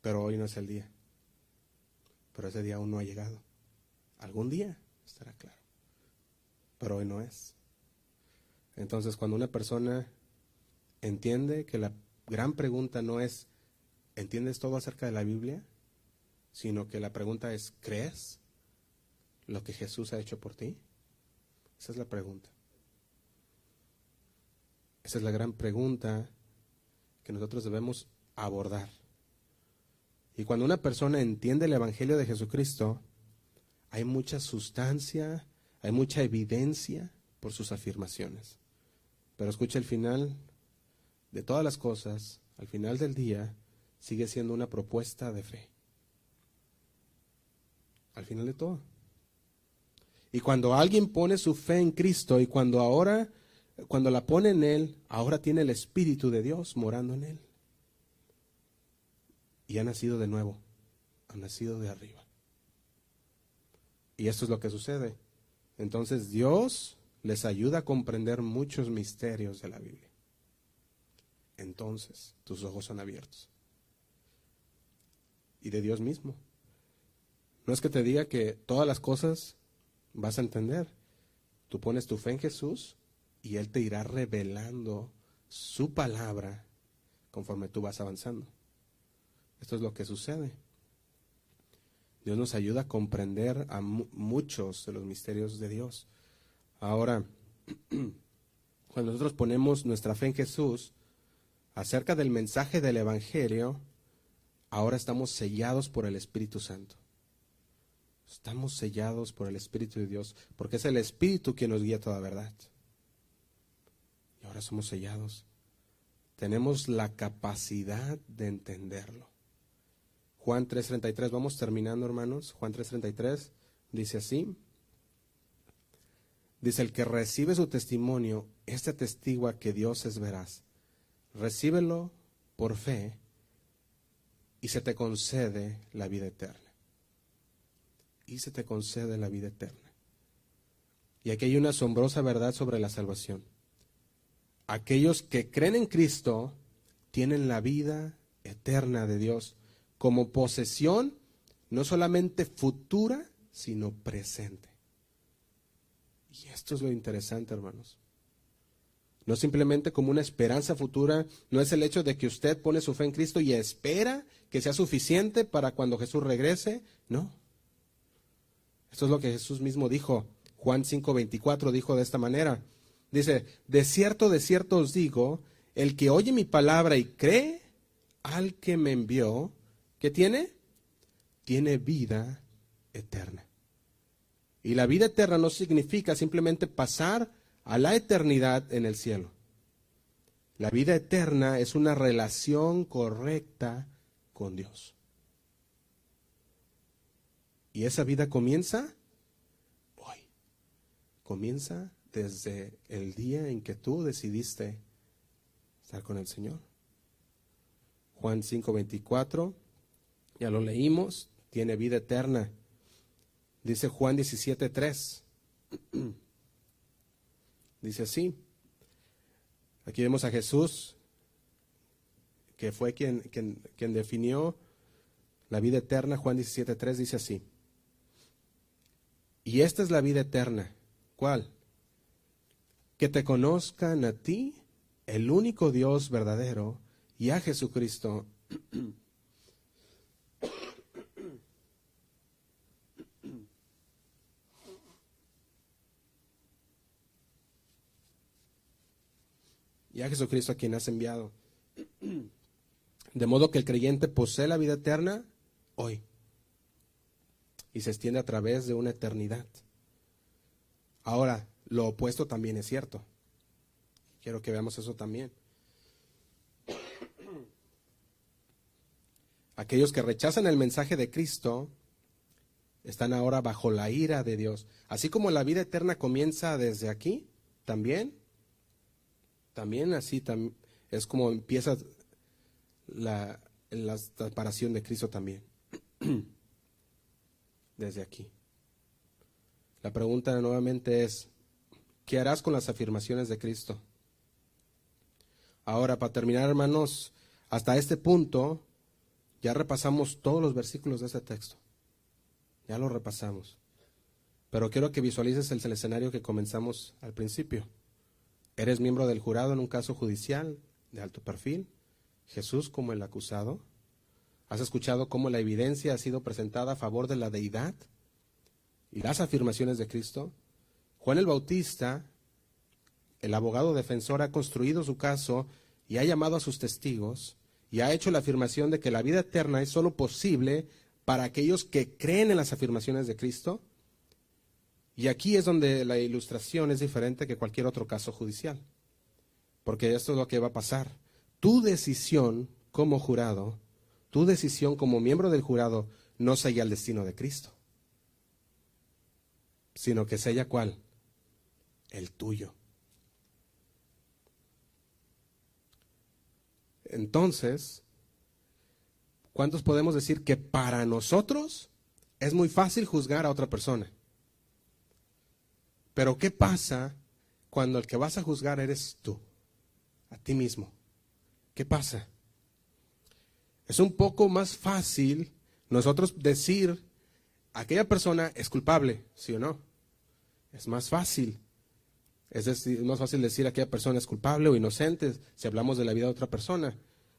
[SPEAKER 1] Pero hoy no es el día. Pero ese día aún no ha llegado. Algún día estará claro. Pero hoy no es. Entonces cuando una persona entiende que la gran pregunta no es, ¿entiendes todo acerca de la Biblia? Sino que la pregunta es, ¿crees lo que Jesús ha hecho por ti? Esa es la pregunta. Esa es la gran pregunta que nosotros debemos abordar. Y cuando una persona entiende el Evangelio de Jesucristo, hay mucha sustancia, hay mucha evidencia por sus afirmaciones. Pero escucha el final de todas las cosas, al final del día, sigue siendo una propuesta de fe. Al final de todo. Y cuando alguien pone su fe en Cristo y cuando ahora cuando la pone en él, ahora tiene el Espíritu de Dios morando en él. Y ha nacido de nuevo, ha nacido de arriba. Y esto es lo que sucede. Entonces Dios les ayuda a comprender muchos misterios de la Biblia. Entonces tus ojos son abiertos. Y de Dios mismo. No es que te diga que todas las cosas vas a entender. Tú pones tu fe en Jesús y Él te irá revelando su palabra conforme tú vas avanzando. Esto es lo que sucede. Dios nos ayuda a comprender a muchos de los misterios de Dios. Ahora, cuando nosotros ponemos nuestra fe en Jesús, acerca del mensaje del Evangelio, ahora estamos sellados por el Espíritu Santo. Estamos sellados por el Espíritu de Dios, porque es el Espíritu quien nos guía toda verdad y ahora somos sellados. Tenemos la capacidad de entenderlo. Juan 3:33, vamos terminando hermanos. Juan 3:33 dice así. Dice, el que recibe su testimonio, este testigua que Dios es veraz. Recíbelo por fe y se te concede la vida eterna. Y se te concede la vida eterna. Y aquí hay una asombrosa verdad sobre la salvación aquellos que creen en Cristo tienen la vida eterna de Dios como posesión no solamente futura, sino presente. Y esto es lo interesante, hermanos. No simplemente como una esperanza futura, no es el hecho de que usted pone su fe en Cristo y espera que sea suficiente para cuando Jesús regrese, no. Esto es lo que Jesús mismo dijo. Juan 5:24 dijo de esta manera, Dice, de cierto, de cierto os digo, el que oye mi palabra y cree al que me envió, ¿qué tiene? Tiene vida eterna. Y la vida eterna no significa simplemente pasar a la eternidad en el cielo. La vida eterna es una relación correcta con Dios. Y esa vida comienza comienza desde el día en que tú decidiste estar con el Señor. Juan 5:24, ya lo leímos, tiene vida eterna. Dice Juan 17:3. Dice así. Aquí vemos a Jesús, que fue quien, quien, quien definió la vida eterna. Juan 17:3 dice así. Y esta es la vida eterna. ¿Cuál? Que te conozcan a ti, el único Dios verdadero, y a Jesucristo. y a Jesucristo a quien has enviado. De modo que el creyente posee la vida eterna hoy y se extiende a través de una eternidad. Ahora, lo opuesto también es cierto. Quiero que veamos eso también. Aquellos que rechazan el mensaje de Cristo están ahora bajo la ira de Dios. Así como la vida eterna comienza desde aquí, también, también así es como empieza la, la separación de Cristo también. desde aquí. La pregunta nuevamente es, ¿qué harás con las afirmaciones de Cristo? Ahora, para terminar, hermanos, hasta este punto ya repasamos todos los versículos de este texto. Ya lo repasamos. Pero quiero que visualices el, escenario que comenzamos al principio. Eres miembro del jurado en un caso judicial de alto perfil, Jesús como el acusado, ¿Has escuchado cómo la evidencia ha sido presentada a favor de la deidad y las afirmaciones de Cristo? Juan el Bautista, el abogado defensor, ha construido su caso y ha llamado a sus testigos y ha hecho la afirmación de que la vida eterna es sólo posible para aquellos que creen en las afirmaciones de Cristo. Y aquí es donde la ilustración es diferente que cualquier otro caso judicial. Porque esto es lo que va a pasar. Tu decisión como jurado tu decisión como miembro del jurado no sella el destino de Cristo, sino que sella cuál? El tuyo. Entonces, ¿cuántos podemos decir que para nosotros es muy fácil juzgar a otra persona? Pero ¿qué pasa cuando el que vas a juzgar eres tú, a ti mismo? ¿Qué pasa? es un poco más fácil nosotros decir aquella persona es culpable, ¿sí o no? Es más fácil. Es decir, más fácil decir aquella persona es culpable o inocente si hablamos de la vida de otra persona.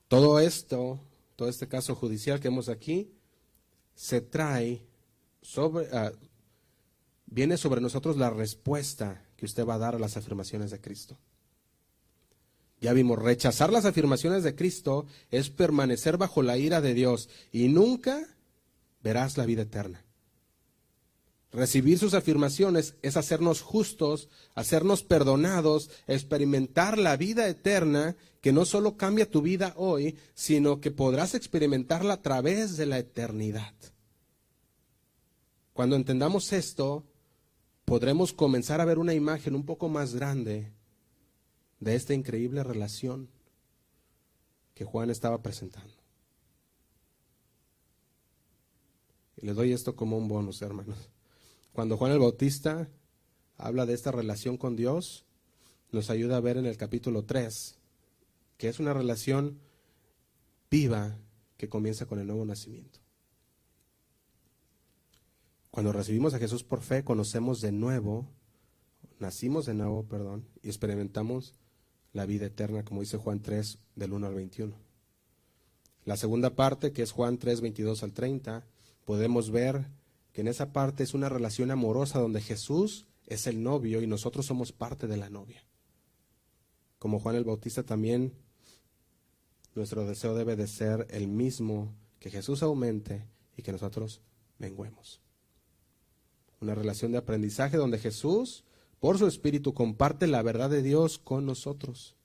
[SPEAKER 1] Todo esto, todo este caso judicial que vemos aquí, se trae sobre, ah, viene sobre nosotros la respuesta que usted va a dar a las afirmaciones de Cristo. Ya vimos, rechazar las afirmaciones de Cristo es permanecer bajo la ira de Dios y nunca verás la vida eterna. Recibir sus afirmaciones es hacernos justos, hacernos perdonados, experimentar la vida eterna que no solo cambia tu vida hoy, sino que podrás experimentarla a través de la eternidad. Cuando entendamos esto, podremos comenzar a ver una imagen un poco más grande de esta increíble relación que Juan estaba presentando. Y le doy esto como un bonus, hermanos. Cuando Juan el Bautista habla de esta relación con Dios, nos ayuda a ver en el capítulo 3 que es una relación viva que comienza con el nuevo nacimiento. Cuando recibimos a Jesús por fe, conocemos de nuevo, nacimos de nuevo, perdón, y experimentamos la vida eterna, como dice Juan 3, del 1 al 21. La segunda parte, que es Juan 3, 22 al 30, podemos ver que en esa parte es una relación amorosa donde Jesús es el novio y nosotros somos parte de la novia. Como Juan el Bautista también, nuestro deseo debe de ser el mismo, que Jesús aumente y que nosotros menguemos. Una relación de aprendizaje donde Jesús por su Espíritu comparte la verdad de Dios con nosotros.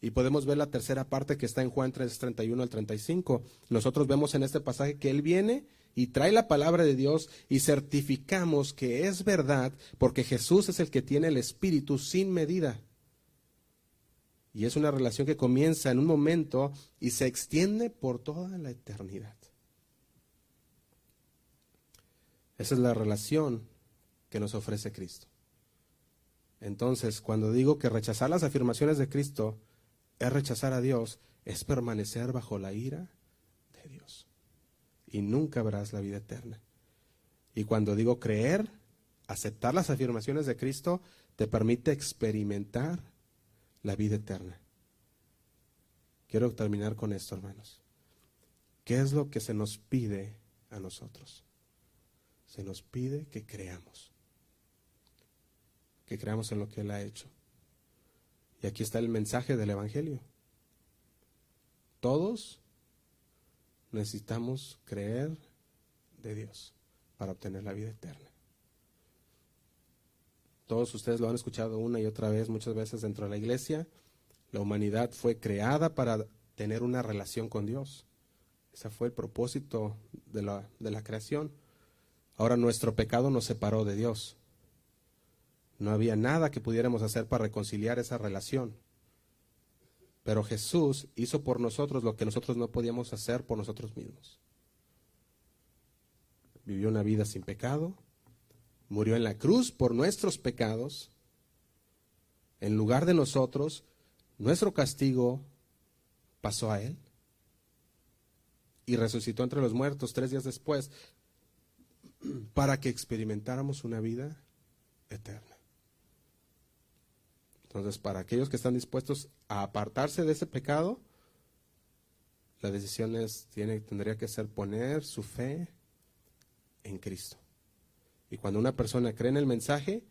[SPEAKER 1] Y podemos ver la tercera parte que está en Juan 3, 31 al 35. Nosotros vemos en este pasaje que Él viene y trae la palabra de Dios y certificamos que es verdad porque Jesús es el que tiene el Espíritu sin medida. Y es una relación que comienza en un momento y se extiende por toda la eternidad. Esa es la relación que nos ofrece Cristo. Entonces, cuando digo que rechazar las afirmaciones de Cristo es rechazar a Dios, es permanecer bajo la ira. Y nunca verás la vida eterna. Y cuando digo creer, aceptar las afirmaciones de Cristo, te permite experimentar la vida eterna. Quiero terminar con esto, hermanos. ¿Qué es lo que se nos pide a nosotros? Se nos pide que creamos. Que creamos en lo que Él ha hecho. Y aquí está el mensaje del Evangelio. Todos necesitamos creer de Dios para obtener la vida eterna. Todos ustedes lo han escuchado una y otra vez, muchas veces dentro de la iglesia. La humanidad fue creada para tener una relación con Dios. Ese fue el propósito de la, de la creación. Ahora nuestro pecado nos separó de Dios. No había nada que pudiéramos hacer para reconciliar esa relación. Pero Jesús hizo por nosotros lo que nosotros no podíamos hacer por nosotros mismos. Vivió una vida sin pecado, murió en la cruz por nuestros pecados, en lugar de nosotros, nuestro castigo pasó a él y resucitó entre los muertos tres días después para que experimentáramos una vida eterna. Entonces, para aquellos que están dispuestos a apartarse de ese pecado, la decisión es, tiene, tendría que ser poner su fe en Cristo. Y cuando una persona cree en el mensaje,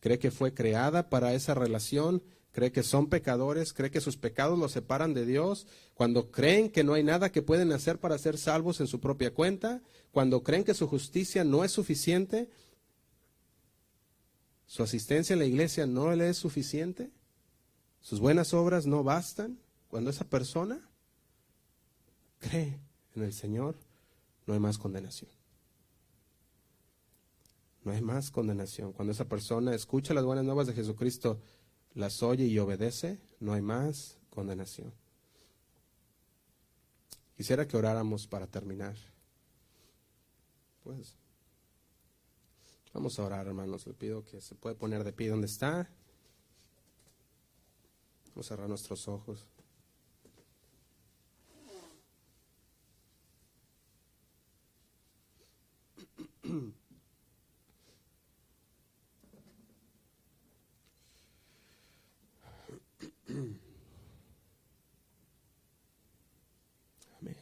[SPEAKER 1] cree que fue creada para esa relación, cree que son pecadores, cree que sus pecados los separan de Dios, cuando creen que no hay nada que pueden hacer para ser salvos en su propia cuenta, cuando creen que su justicia no es suficiente, su asistencia en la iglesia no le es suficiente, sus buenas obras no bastan, cuando esa persona cree en el Señor, no hay más condenación. No hay más condenación. Cuando esa persona escucha las buenas nuevas de Jesucristo, las oye y obedece, no hay más condenación. Quisiera que oráramos para terminar. Pues Vamos a orar, hermanos. Le pido que se puede poner de pie donde está. Vamos a cerrar nuestros ojos. Amén.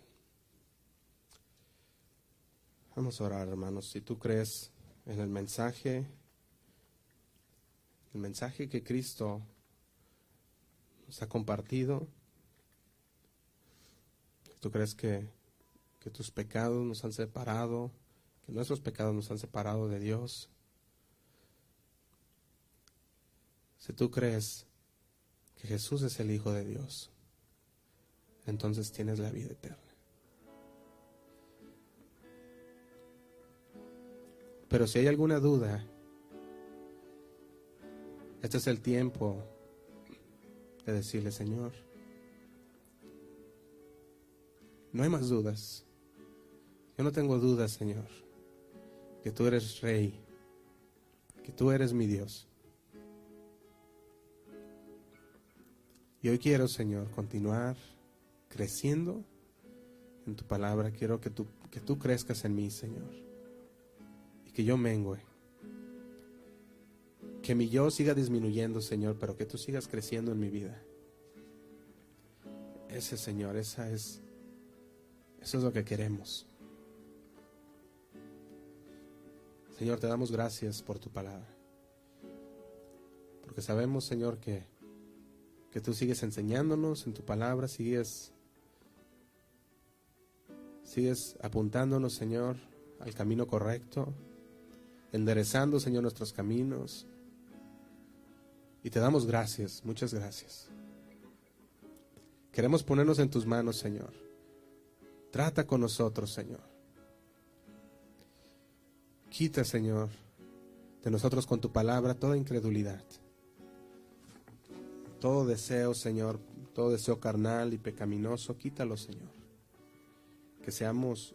[SPEAKER 1] Vamos a orar, hermanos. Si tú crees en el mensaje, el mensaje que Cristo nos ha compartido. ¿Tú crees que, que tus pecados nos han separado, que nuestros pecados nos han separado de Dios? Si tú crees que Jesús es el Hijo de Dios, entonces tienes la vida eterna. Pero si hay alguna duda, este es el tiempo de decirle, Señor, no hay más dudas. Yo no tengo dudas, Señor, que tú eres rey, que tú eres mi Dios. Y hoy quiero, Señor, continuar creciendo en tu palabra. Quiero que tú, que tú crezcas en mí, Señor que yo mengue. Que mi yo siga disminuyendo, Señor, pero que tú sigas creciendo en mi vida. Ese, Señor, esa es, eso es lo que queremos. Señor, te damos gracias por tu palabra. Porque sabemos, Señor, que, que tú sigues enseñándonos en tu palabra, sigues, sigues apuntándonos, Señor, al camino correcto enderezando, Señor, nuestros caminos. Y te damos gracias, muchas gracias. Queremos ponernos en tus manos, Señor. Trata con nosotros, Señor. Quita, Señor, de nosotros con tu palabra toda incredulidad. Todo deseo, Señor, todo deseo carnal y pecaminoso, quítalo, Señor. Que seamos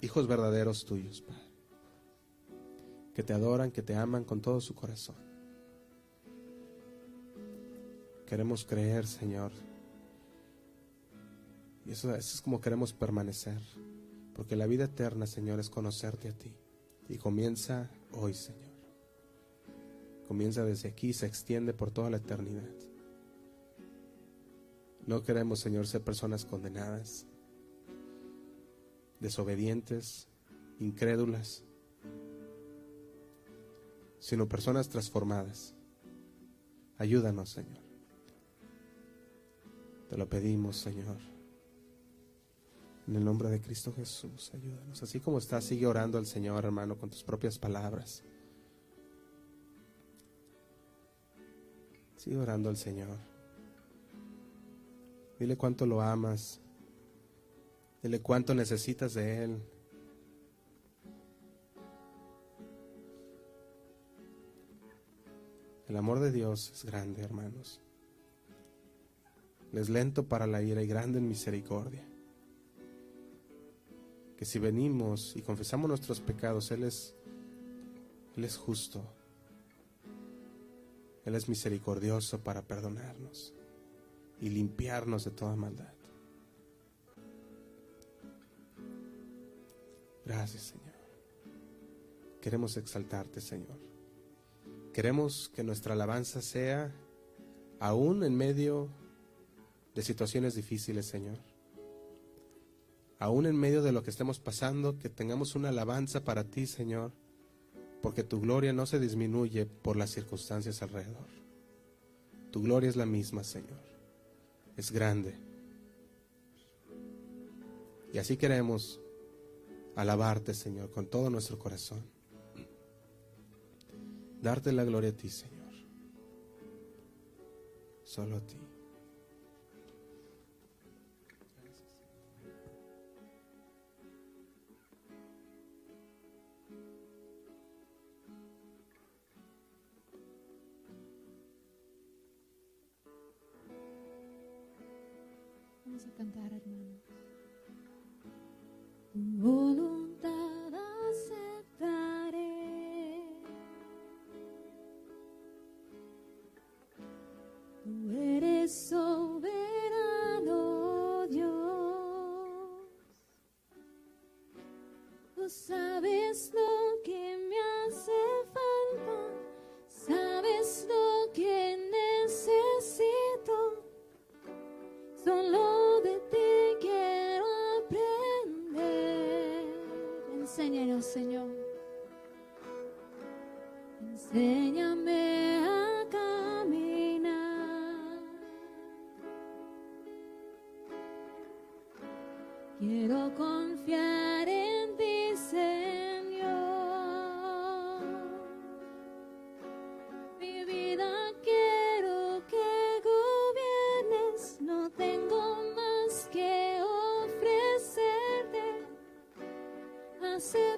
[SPEAKER 1] hijos verdaderos tuyos, Padre. Que te adoran, que te aman con todo su corazón. Queremos creer, Señor. Y eso, es como queremos permanecer. Porque la vida eterna, Señor, es conocerte a ti. Y comienza hoy, Señor. Comienza desde aquí y se extiende por toda la eternidad. No queremos, Señor, ser personas condenadas, desobedientes, incrédulas, sino personas transformadas. Ayúdanos, Señor. Te lo pedimos, Señor. En el nombre de Cristo Jesús, ayúdanos. Así como estás, sigue orando al Señor, hermano, con tus propias palabras. Sigue orando al Señor. Dile cuánto lo amas. Dile cuánto necesitas de Él. El amor de Dios es grande, hermanos. Es lento para la ira y grande en misericordia. Que si venimos y confesamos nuestros pecados, Él es, Él es justo. Él es misericordioso para perdonarnos y limpiarnos de toda maldad. Gracias, Señor. Queremos exaltarte, Señor. Queremos que nuestra alabanza sea aún en medio de situaciones difíciles, Señor. Aún en medio de lo que estemos pasando, que tengamos una alabanza para ti, Señor, porque tu gloria no se disminuye por las circunstancias alrededor. Tu gloria es la misma, Señor. Es grande. Y así queremos alabarte, Señor, con todo nuestro corazón. Darte la gloria a ti, Señor. Solo a ti.
[SPEAKER 2] Vamos a cantar, hermanos. Nasıl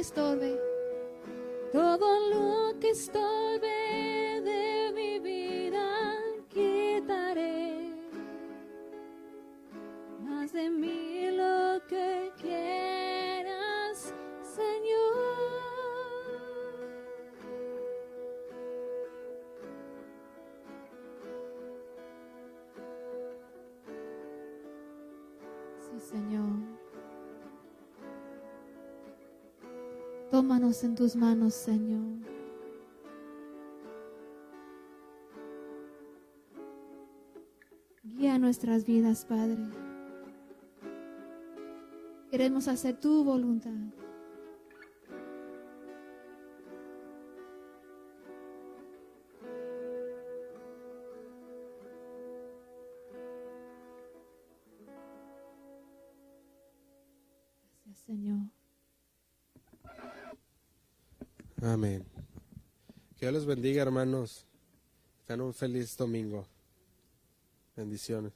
[SPEAKER 2] que estorbe, todo lo que estorbe en tus manos, Señor. Guía nuestras vidas, Padre. Queremos hacer tu voluntad.
[SPEAKER 1] Dios los bendiga, hermanos. Tengan un feliz domingo. Bendiciones.